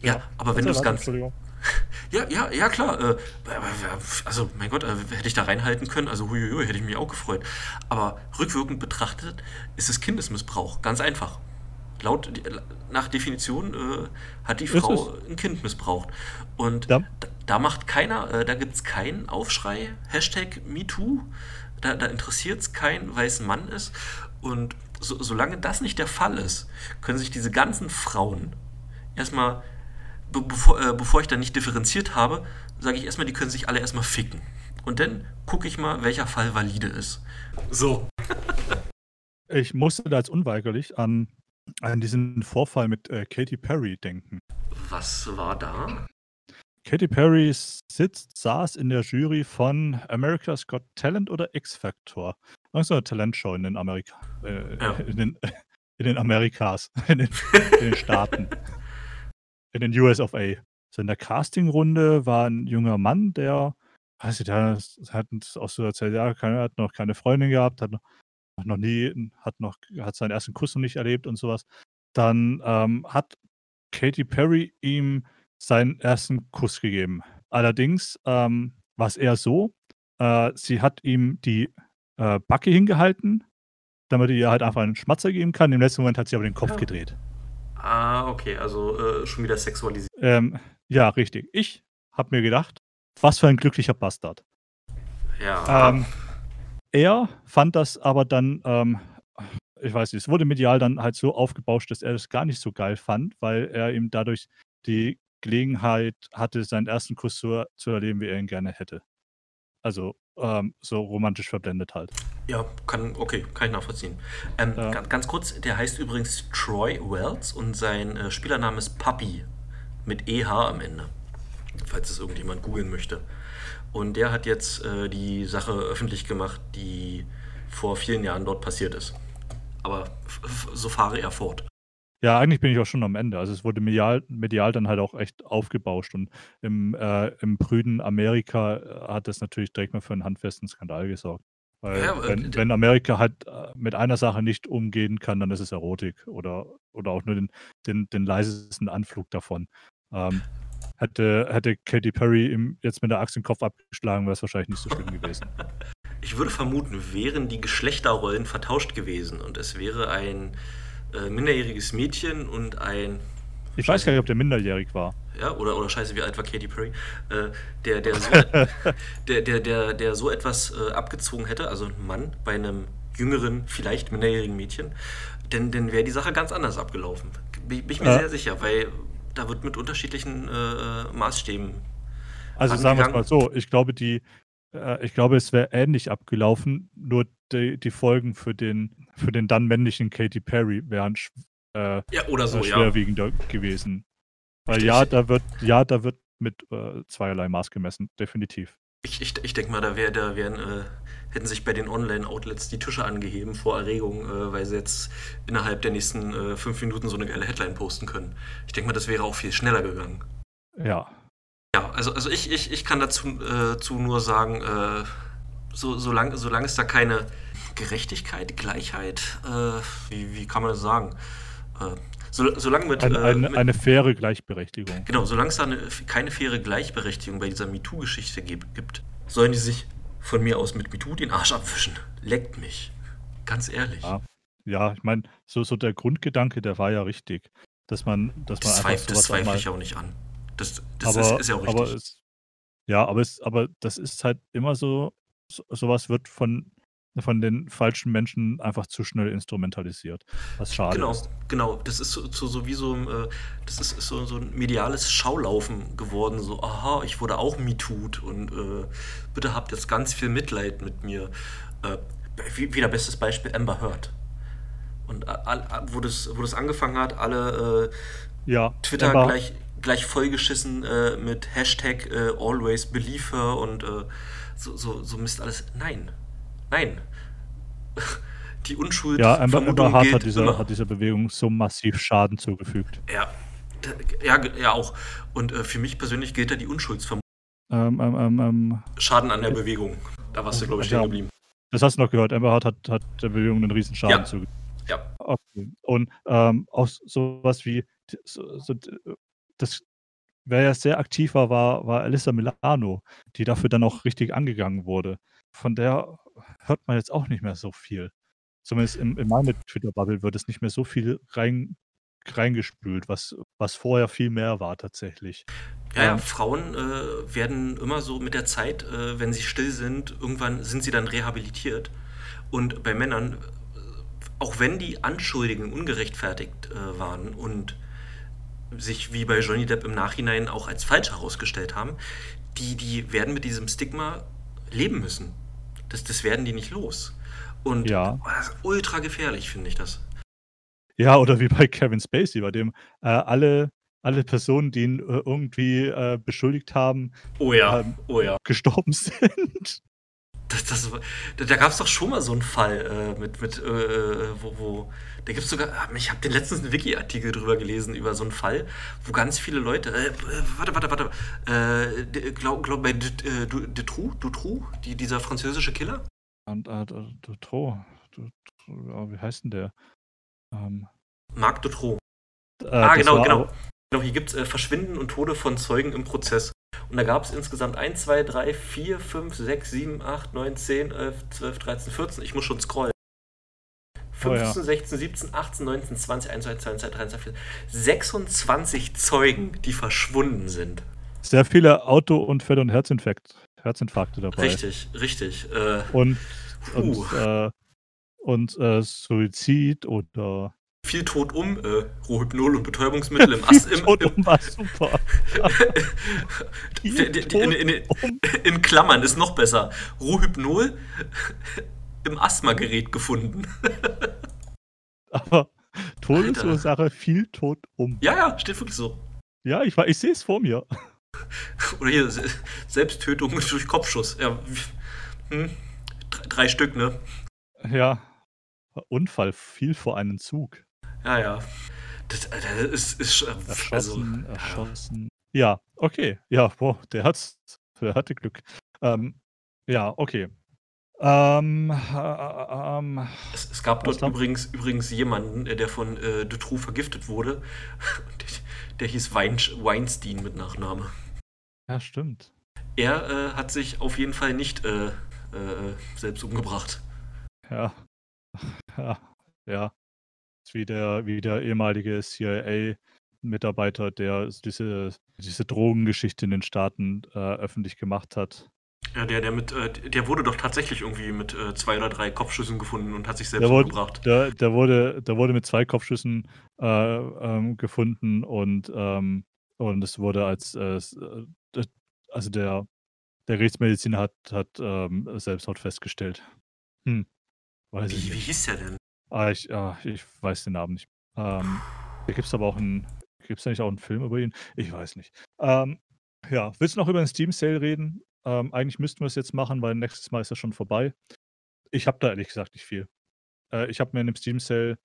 ja, aber wenn du es ganz. Ja, ja, ja, klar. Äh, also, mein Gott, äh, hätte ich da reinhalten können, also huiuiui, hätte ich mich auch gefreut. Aber rückwirkend betrachtet ist es Kindesmissbrauch. Ganz einfach. Laut, nach Definition äh, hat die Frau ein Kind missbraucht. Und Ja. da, da macht keiner, äh, da gibt es keinen Aufschrei, Hashtag MeToo. Da, da interessiert es keinen, weil es ein Mann ist. Und so, solange das nicht der Fall ist, können sich diese ganzen Frauen erstmal, be bevor, äh, bevor ich da nicht differenziert habe, sage ich erstmal, die können sich alle erstmal ficken. Und dann gucke ich mal, welcher Fall valide ist. So. Ich musste da jetzt unweigerlich an, an diesen Vorfall mit äh, Katy Perry denken. Was war da? Katy Perry sitzt, saß in der Jury von America's Got Talent oder X Factor. Irgend so eine Talentshow in den Amerika, äh, Ja. in, den, in den Amerikas, in den, in den Staaten, in den US of A. So in der Castingrunde war ein junger Mann, der, weiß ich, der hat auch so erzählt, ja, keine, hat noch keine Freundin gehabt, hat noch, noch nie, hat noch, hat seinen ersten Kuss noch nicht erlebt und sowas. Dann ähm, hat Katy Perry ihm seinen ersten Kuss gegeben. Allerdings ähm, war es eher so, äh, sie hat ihm die äh, Backe hingehalten, damit er ihr halt einfach einen Schmatzer geben kann. Im letzten Moment hat sie aber den Kopf Ja. gedreht. Ah, okay, also äh, schon wieder sexualisiert. Ähm, ja, richtig. Ich habe mir gedacht, was für ein glücklicher Bastard. Ja. Ähm, er fand das aber dann, ähm, ich weiß nicht, es wurde medial dann halt so aufgebauscht, dass er das gar nicht so geil fand, weil er ihm dadurch die Gelegenheit hatte, seinen ersten Kuss so zu erleben, wie er ihn gerne hätte. Also ähm, so romantisch verblendet halt. Ja, kann, okay, kann ich nachvollziehen. Ähm, Ja. ganz, ganz kurz, der heißt übrigens Troy Wells und sein äh, Spielername ist Puppy mit EH am Ende, falls es irgendjemand googeln möchte. Und der hat jetzt äh, die Sache öffentlich gemacht, die vor vielen Jahren dort passiert ist. Aber so fahre er fort. Ja, eigentlich bin ich auch schon am Ende. Also es wurde medial, medial dann halt auch echt aufgebauscht und im, äh, im prüden Amerika äh, hat das natürlich direkt mal für einen handfesten Skandal gesorgt. Weil Ja, aber, wenn, wenn Amerika halt äh, mit einer Sache nicht umgehen kann, dann ist es Erotik oder, oder auch nur den, den, den leisesten Anflug davon. Ähm, hätte, hätte Katy Perry ihm jetzt mit der Axt den Kopf abgeschlagen, wäre es wahrscheinlich nicht so schlimm gewesen. Ich würde vermuten, wären die Geschlechterrollen vertauscht gewesen und es wäre ein äh, minderjähriges Mädchen und ein Ich weiß gar nicht, ob der minderjährig war. ja, oder, oder scheiße, wie alt war Katy Perry, äh, der, der, so, der, der, der, der so etwas äh, abgezogen hätte, also ein Mann bei einem jüngeren, vielleicht minderjährigen Mädchen, denn, dann wäre die Sache ganz anders abgelaufen. Bin, bin ich mir Ja. sehr sicher, weil da wird mit unterschiedlichen äh, Maßstäben. Also sagen wir es mal so, ich glaube, die, äh, ich glaube, es wäre ähnlich abgelaufen, nur die, die Folgen für den, für den dann männlichen Katy Perry wären äh, Ja, oder so, äh, ja. schwerwiegender gewesen. Weil ja, da wird, ja, da wird mit äh, zweierlei Maß gemessen, definitiv. Ich, ich, ich denke mal, da, wär, da wären, äh, hätten sich bei den Online-Outlets die Tische angeheben vor Erregung, äh, weil sie jetzt innerhalb der nächsten äh, fünf Minuten so eine geile Headline posten können. Ich denke mal, das wäre auch viel schneller gegangen. Ja. Ja, also, also ich, ich, ich kann dazu äh, zu nur sagen, äh, so, solange, solange es da keine Gerechtigkeit, Gleichheit, äh, wie, wie kann man das sagen? So, solange mit, ein, äh, mit, eine faire Gleichberechtigung. Genau, solange es da eine, keine faire Gleichberechtigung bei dieser MeToo-Geschichte gibt, sollen die sich von mir aus mit MeToo den Arsch abwischen. Leckt mich. Ganz ehrlich. Ja, ja ich meine, so, so der Grundgedanke, der war ja richtig. Dass man, dass man das zweifle, das zweifle ich auch nicht an. Das, das aber, ist, ist, ja auch richtig. Aber es, ja, aber, es, aber das ist halt immer so, so sowas wird von von den falschen Menschen einfach zu schnell instrumentalisiert. Was schade genau, ist. Genau, das ist so, so, wie so, äh, das ist, so, so, ein mediales Schaulaufen geworden. So, aha, ich wurde auch MeToo'd und äh, bitte habt jetzt ganz viel Mitleid mit mir. Äh, wieder bestes Beispiel Amber Heard. Und all, wo, das, wo das angefangen hat, alle äh, ja, Twitter Amber. gleich, gleich vollgeschissen äh, mit Hashtag äh, Always Believe her und so, so, so Mist alles. Nein, Nein. Die Unschuld. Ja, Amber, Amber Hart hat dieser, hat dieser Bewegung so massiv Schaden zugefügt. Ja, ja, ja auch. Und äh, für mich persönlich gilt da die Unschuldsvermutung. Ähm, ähm, ähm, Schaden an der Bewegung. Da warst du, glaube ich, stehen geblieben. Das hast du noch gehört. Amber Hart hat, hat der Bewegung einen riesen Schaden ja. zugefügt. Ja. Okay. Und ähm, auch sowas wie so, so, das wer ja sehr aktiv war, war, war Alyssa Milano, die dafür dann auch richtig angegangen wurde. Von der hört man jetzt auch nicht mehr so viel. Zumindest in, in meine Twitter-Bubble wird es nicht mehr so viel rein, reingespült, was, was vorher viel mehr war tatsächlich. Ja, ja Frauen äh, werden immer so mit der Zeit, äh, wenn sie still sind, irgendwann sind sie dann rehabilitiert. Und bei Männern, äh, auch wenn die Anschuldigungen ungerechtfertigt äh, waren und sich wie bei Johnny Depp im Nachhinein auch als falsch herausgestellt haben, die, die werden mit diesem Stigma leben müssen. Das, das werden die nicht los. Und ja. oh, das ist ultra gefährlich, finde ich das. Ja, oder wie bei Kevin Spacey, bei dem äh, alle, alle Personen, die ihn äh, irgendwie äh, beschuldigt haben, oh ja. Ähm, oh ja. gestorben sind. Das, das, da gab es doch schon mal so einen Fall äh, mit, mit äh, wo, wo, da gibt es sogar, ah, ich habe den letztens einen Wiki-Artikel drüber gelesen, über so einen Fall, wo ganz viele Leute, äh, äh warte, warte, warte, äh, glaub, glaub bei Dutroux, Dutroux, die, dieser französische Killer? Und, äh, Dutroux, wie heißt denn der? Ähm, Marc Dutroux. Äh, ah, genau, genau. Genau, hier gibt es Verschwinden und Tode von Zeugen im Prozess. Und da gab es insgesamt 1, 2, 3, 4, 5, 6, 7, 8, 9, 10, 11, 12, 13, 14. Ich muss schon scrollen. 15, oh ja. 16, 17, 18, 19, 20, 21, 22, 23, 24. 26 Zeugen, die verschwunden sind. Sehr viele Autounfälle und Herzinfarkt, Herzinfarkte dabei. Richtig, richtig. Äh, und und, äh, und äh, Suizid oder viel tot um, äh, Rohhypnol und Betäubungsmittel im Ast. Im, tot um war super. in, in, in, in, Klammern ist noch besser. Rohhypnol im Asthmagerät gefunden. Aber Todesursache viel tot um. Ja, ja, steht wirklich so. Ja, ich, ich sehe es vor mir. Oder hier, Selbsttötung durch Kopfschuss. Ja, hm, drei, drei Stück, ne? Ja. Unfall fiel vor einem Zug. Ja, ja. Das, das ist, ist erschossen, also, erschossen. Ja, okay. Ja, boah, der hat's, der hatte Glück. Ähm, ja, okay. Ähm, äh, ähm, es, es, gab dort übrigens, übrigens jemanden, der von äh, Dutroux vergiftet wurde. Der, der hieß Wein, Weinstein mit Nachname. Ja, stimmt. Er äh, hat sich auf jeden Fall nicht äh, äh, selbst umgebracht. Ja. Ja. Ja wie der, wie der ehemalige CIA-Mitarbeiter, der diese, diese Drogengeschichte in den Staaten äh, öffentlich gemacht hat. Ja, der, der mit, äh, der wurde doch tatsächlich irgendwie mit äh, zwei oder drei Kopfschüssen gefunden und hat sich selbst der wurde, umgebracht. Der, der, wurde, der wurde mit zwei Kopfschüssen äh, ähm, gefunden und, ähm, und es wurde als, äh, äh, also der, der Rechtsmediziner hat, hat ähm, Selbstmord festgestellt. Hm. Weiß wie, wie hieß der denn? Ah, ich, ah, ich weiß den Namen nicht. Ähm, da gibt es aber auch einen, Gibt's da nicht auch 'n Film über ihn? Ich weiß nicht. Ähm, ja, willst du noch über den Steam Sale reden? Ähm, eigentlich müssten wir's jetzt machen, weil nächstes Mal ist er schon vorbei. Ich habe da ehrlich gesagt nicht viel. Äh, ich habe mir in dem Steam Sale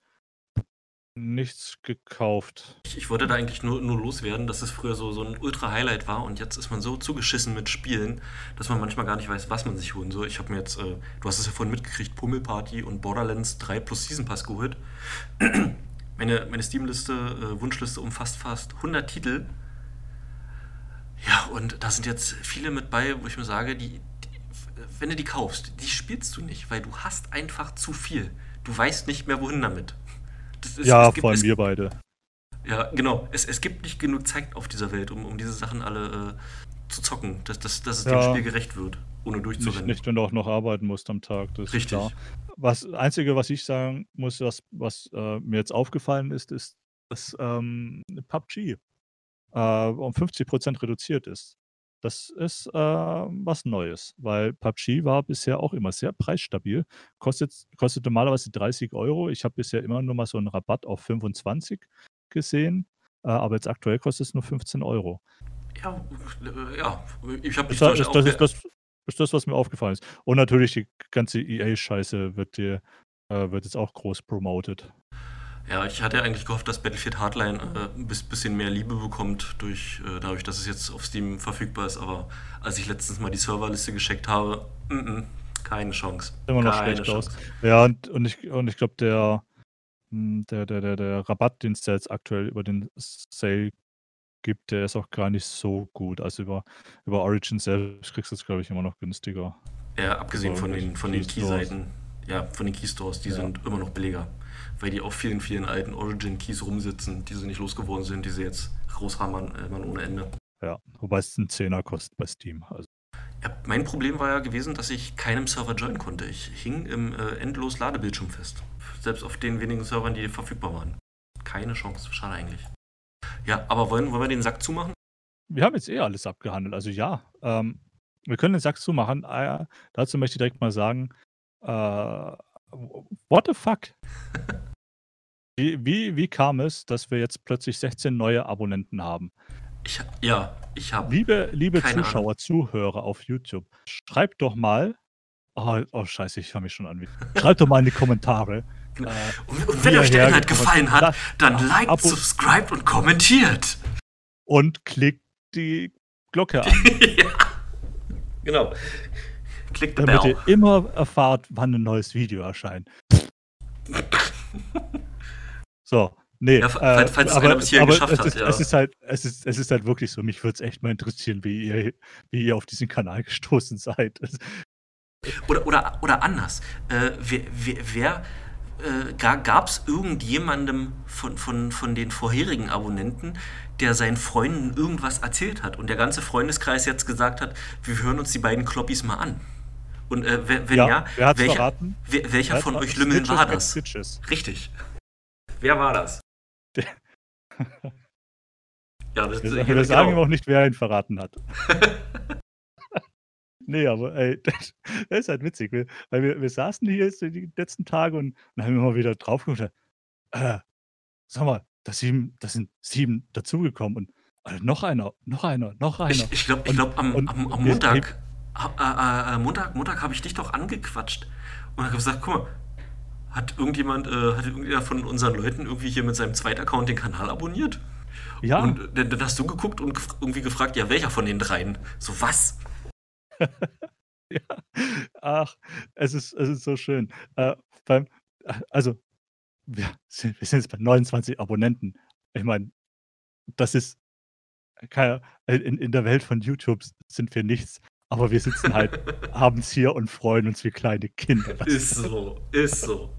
nichts gekauft. Ich ich wollte da eigentlich nur nur loswerden, dass es früher so so 'n Ultra-Highlight war und jetzt ist man so zugeschissen mit Spielen, dass man manchmal gar nicht weiß, was man sich holen soll. Ich habe mir jetzt, äh du hast es ja vorhin mitgekriegt, Pummelparty und Borderlands 3 plus Season Pass geholt. Meine meine Steam-Liste, äh, Wunschliste umfasst fast 100 Titel. Ja, und da sind jetzt viele mit bei, wo ich mir sage, die die wenn du die kaufst, die spielst du nicht, weil du hast einfach zu viel. Du weißt nicht mehr, wohin damit. Das ist Ja, es gibt vor allem es wir beide. Ja, genau. Es es gibt nicht genug Zeit auf dieser Welt, um um diese Sachen alle, äh, zu zocken, dass dass dass es dem Ja. Spiel gerecht wird, ohne Nicht durchzurennen. nicht, wenn du auch noch arbeiten musst am Tag, das ist klar. Richtig. Was Einzige, was ich sagen muss, was was, äh, mir jetzt aufgefallen ist, ist, dass, ähm, PUBG, äh, um 50% reduziert ist. Das ist, ähm, was Neues, weil PUBG war bisher auch immer sehr preisstabil. Kostet kostet normalerweise 30 €. Ich habe bisher immer nur mal so 'n Rabatt auf 25 gesehen, äh, aber jetzt aktuell kostet's nur 15 €. Ja, äh, ja. Ich habe Das das ge ist das ist das, was mir aufgefallen ist. Und natürlich die ganze EA-Scheiße wird dir äh, wird jetzt auch groß promoted. Ja, ich hatte eigentlich gehofft, dass Battlefield Hardline, äh, 'n biss bisschen mehr Liebe bekommt durch äh, dadurch, dass es jetzt auf Steam verfügbar ist, aber als ich letztens mal die Serverliste gecheckt habe, m m, keine Chance. Immer noch Keine schlecht aus. Chance. Ja, und und ich und ich glaube, der hm, der der der der Rabatt, den's da jetzt aktuell über den Sale gibt, der ist auch gar nicht so gut. Also, über über Origin selbst kriegst du's, glaube ich, immer noch günstiger. Ja, abgesehen Über von den von den. Key-Seiten. Ja, von den Key-Stores, die Ja. sind immer noch billiger, weil die auf vielen, vielen alten Origin-Keys rumsitzen, die sie nicht losgeworden sind, die sie jetzt raushammern, äh, man ohne Ende. Ja, wobei es 'n Zehner kostet bei Steam, also Ja, mein Problem war ja gewesen, dass ich keinem Server joinen konnte. Ich hing im, äh, endlos Ladebildschirm fest. Selbst auf den wenigen Servern, die verfügbar waren. Keine Chance. Schade eigentlich. Ja, aber wollen wollen wir den Sack zumachen? Wir haben jetzt eh alles abgehandelt. Also ja, ähm, wir können den Sack zumachen. Äh, dazu möchte ich direkt mal sagen, äh, what the fuck? Wie wie wie kam es, dass wir jetzt plötzlich 16 neue Abonnenten haben? Ich ja, ich habe Liebe liebe keine Ahnung. Zuschauer, Zuhörer auf YouTube, schreibt doch mal oh oh scheiße, ich höre mich schon an schreibt doch mal in die Kommentare, Genau. äh, Und und wie wenn euch der Inhalt gefallen hat, dann a liked, abo subscribed und kommentiert. und klickt die Glocke an. Ja, genau. Click the Damit bell. ihr immer erfahrt, wann 'n neues Video erscheint. So, ne, Ja, fa falls äh, falls es aber hierhin aber geschafft es hat, ist es ja. ist halt es ist es ist halt wirklich so, mich würde es echt mal interessieren, wie ihr wie ihr auf diesen Kanal gestoßen seid. Es Oder oder oder anders. Äh, wer wer wer äh, ga gab's irgendjemandem von von von den vorherigen Abonnenten, der seinen Freunden irgendwas erzählt hat und der ganze Freundeskreis jetzt gesagt hat: „Wir hören uns die beiden Kloppis mal an.“ Und, äh, we wenn Ja, ja, wer welcher verraten? we Wer welcher hat's von euch Lümmeln war das? Stitches. Richtig. Wer war das? Ja, das Wir wir sagen ihm genau. auch nicht, wer ihn verraten hat. Ne, aber ey, das das ist halt witzig, wir weil wir wir saßen hier die letzten Tage und und haben immer wieder drauf geguckt, äh, sag mal, da 7 da sind 7 dazugekommen und, äh, noch einer, noch einer, noch einer. Ich ich glaube glaube, am am am Montag ha äh, äh, Montag Montag habe ich dich doch angequatscht und habe gesagt: „Guck mal, hat irgendjemand äh, hat irgendwer von unseren Leuten irgendwie hier mit seinem Zweit-Account den Kanal abonniert?“ Ja. Und dann dann hast du geguckt und gef irgendwie gefragt: „Ja, welcher von den dreien?“ So, was? Ja. Ach, es ist es ist so schön. Äh, beim äh, also, wir sind wir sind jetzt bei 29 Abonnenten. Ich meine, das ist keine in in der Welt von YouTube sind wir nichts, aber wir sitzen halt abends hier und freuen uns wie kleine Kinder. Ist so, ist so.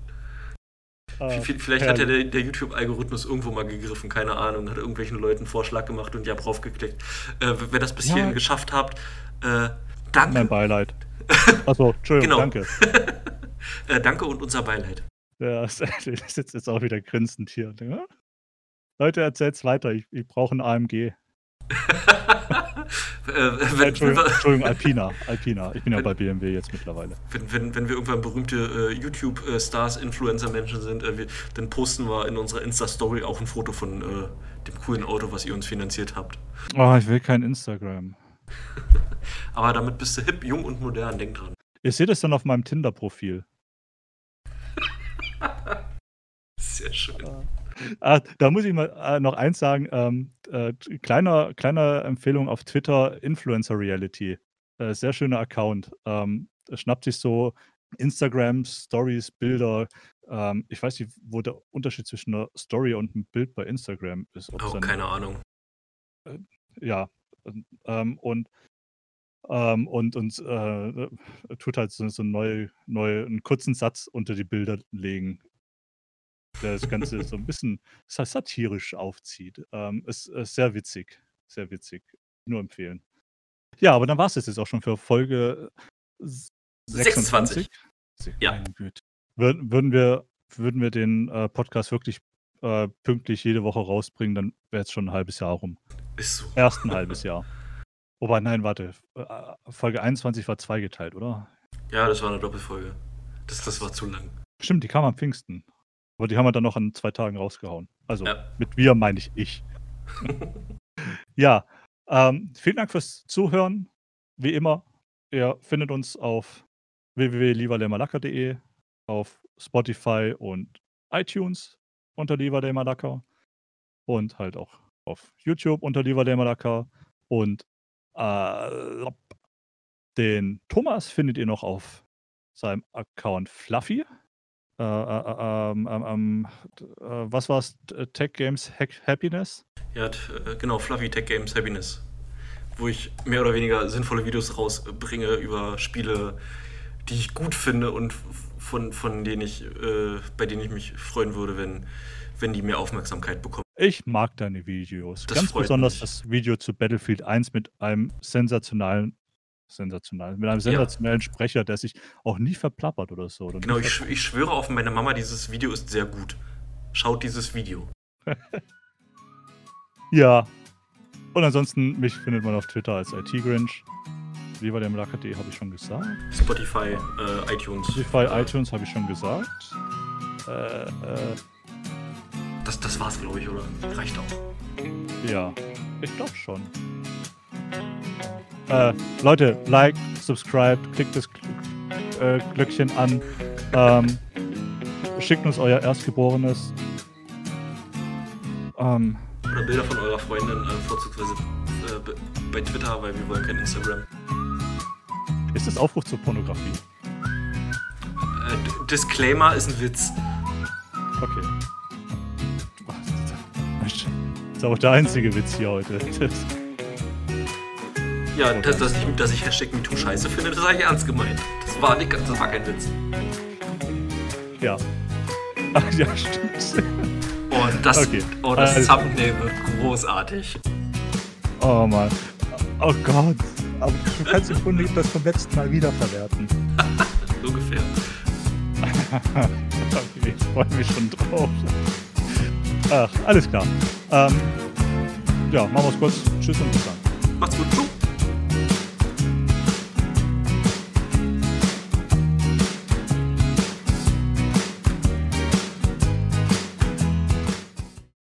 Ah, vielleicht hat ja der der YouTube-Algorithmus irgendwo mal gegriffen, keine Ahnung, hat irgendwelchen Leuten 'n Vorschlag gemacht und die haben raufgeklickt. Äh, wer das bis hierhin Ja. geschafft habt, äh, Mein danke. Beileid. Ach so, Entschuldigung, Genau. danke. Äh, danke und unser Beileid. Der s der sitzt jetzt auch wieder grinsend hier und denkt: „Ah, Leute, erzählt's weiter, ich ich brauche 'n AMG.“ Äh, wenn, Entschuldigung, Entschuldigung, Alpina. Alpina. Ich bin ja bei BMW jetzt mittlerweile. Wenn, wenn, wenn wir irgendwann berühmte äh, YouTube-Stars, Influencer-Menschen sind, äh, wir, dann posten wir in unserer Insta-Story auch ein Foto von äh, dem coolen Auto, was ihr uns finanziert habt. Oh, ich will kein Instagram. Aber damit bist du hip, jung und modern, denk dran. Ihr seht es dann auf meinem Tinder-Profil. Sehr schön. Ah, da muss ich mal äh, noch eins sagen. Ähm, äh, kleiner, kleine Empfehlung auf Twitter, Influencer Reality. Äh, sehr schöner Account. Ähm, schnappt sich so Instagram, Stories, Bilder. Ähm, ich weiß nicht, wo der Unterschied zwischen einer Story und einem Bild bei Instagram ist. Oh, dann, keine Ahnung. Äh, ja. Ähm, und ähm, und und äh, tut halt so, so neu, neu einen kurzen Satz unter die Bilder legen der das Ganze so ein bisschen satirisch aufzieht. Ähm, ist, ist sehr witzig. Sehr witzig. Nur empfehlen. Ja, aber dann war es jetzt auch schon für Folge 26. 26. Ja. Würden, würden, wir, würden wir den äh, Podcast wirklich äh, pünktlich jede Woche rausbringen, dann wäre es schon ein halbes Jahr rum. Ist so. Erst ein halbes Jahr. Wobei, nein, warte. Äh, Folge 21 war zweigeteilt, oder? Ja, das war eine Doppelfolge. Das, das war zu lang. Stimmt, die kam am Pfingsten. Aber die haben wir dann noch an zwei Tagen rausgehauen. Also Ja. mit wir meine ich ich. Ja, ähm, vielen Dank fürs Zuhören. Wie immer, ihr findet uns auf www.lieberlemalaka.de, auf Spotify und iTunes unter Lieber der Malaka und halt auch auf YouTube unter Lieber der Malaka und äh, den Thomas findet ihr noch auf seinem Account Fluffy. Äh, äh, ähm, ähm, ähm, äh, was war's? Tech Games Happiness? Ja, äh, genau, Fluffy Tech Games Happiness. Wo ich mehr oder weniger sinnvolle Videos rausbringe über Spiele, die ich gut finde und von, von denen ich, äh, bei denen ich mich freuen würde, wenn, wenn die mehr Aufmerksamkeit bekommen. Ich mag deine Videos. Das Ganz besonders mich. das Video zu Battlefield 1 mit einem sensationalen, sensationalen, mit einem sensationellen Sprecher, der sich auch nie verplappert oder so. Oder Genau, ich, sch- ich schwöre auf meine Mama, dieses Video ist sehr gut. Schaut dieses Video. Ja. Und ansonsten, mich findet man auf Twitter als IT-Grinch. Wie war der Mlaka.de, habe ich schon gesagt. Spotify, äh, iTunes. Spotify, iTunes habe ich schon gesagt. Äh, äh, Das, das war's, glaube ich, oder? Reicht auch. ja, ich glaube schon. Äh, Leute, like, subscribe, klickt das Gl- äh, Glöckchen an. Ähm, schickt uns euer Erstgeborenes. Ähm, Oder Bilder von eurer Freundin, äh, vorzugsweise äh, be- bei Twitter, weil wir wollen kein Instagram. ist das Aufruf zur Pornografie? Äh, Disclaimer ist ein Witz. Okay. Das ist auch der einzige Witz hier heute. Ja, dass, dass, ich, dass ich Hashtag MeToo scheiße finde, das habe ich ernst gemeint. Das war, nicht, das war kein Witz. ja. Ach ja, stimmt. Und das, Okay. oh, das Also- Thumbnail wird großartig. Oh Mann. Oh Gott. Aber du kannst im Grunde das vom letzten Mal wiederverwerten. Ungefähr. Okay, ich freue mich schon drauf. Ach, alles klar. Ähm, ja, machen wir es kurz. Tschüss und bis dann. Macht's gut.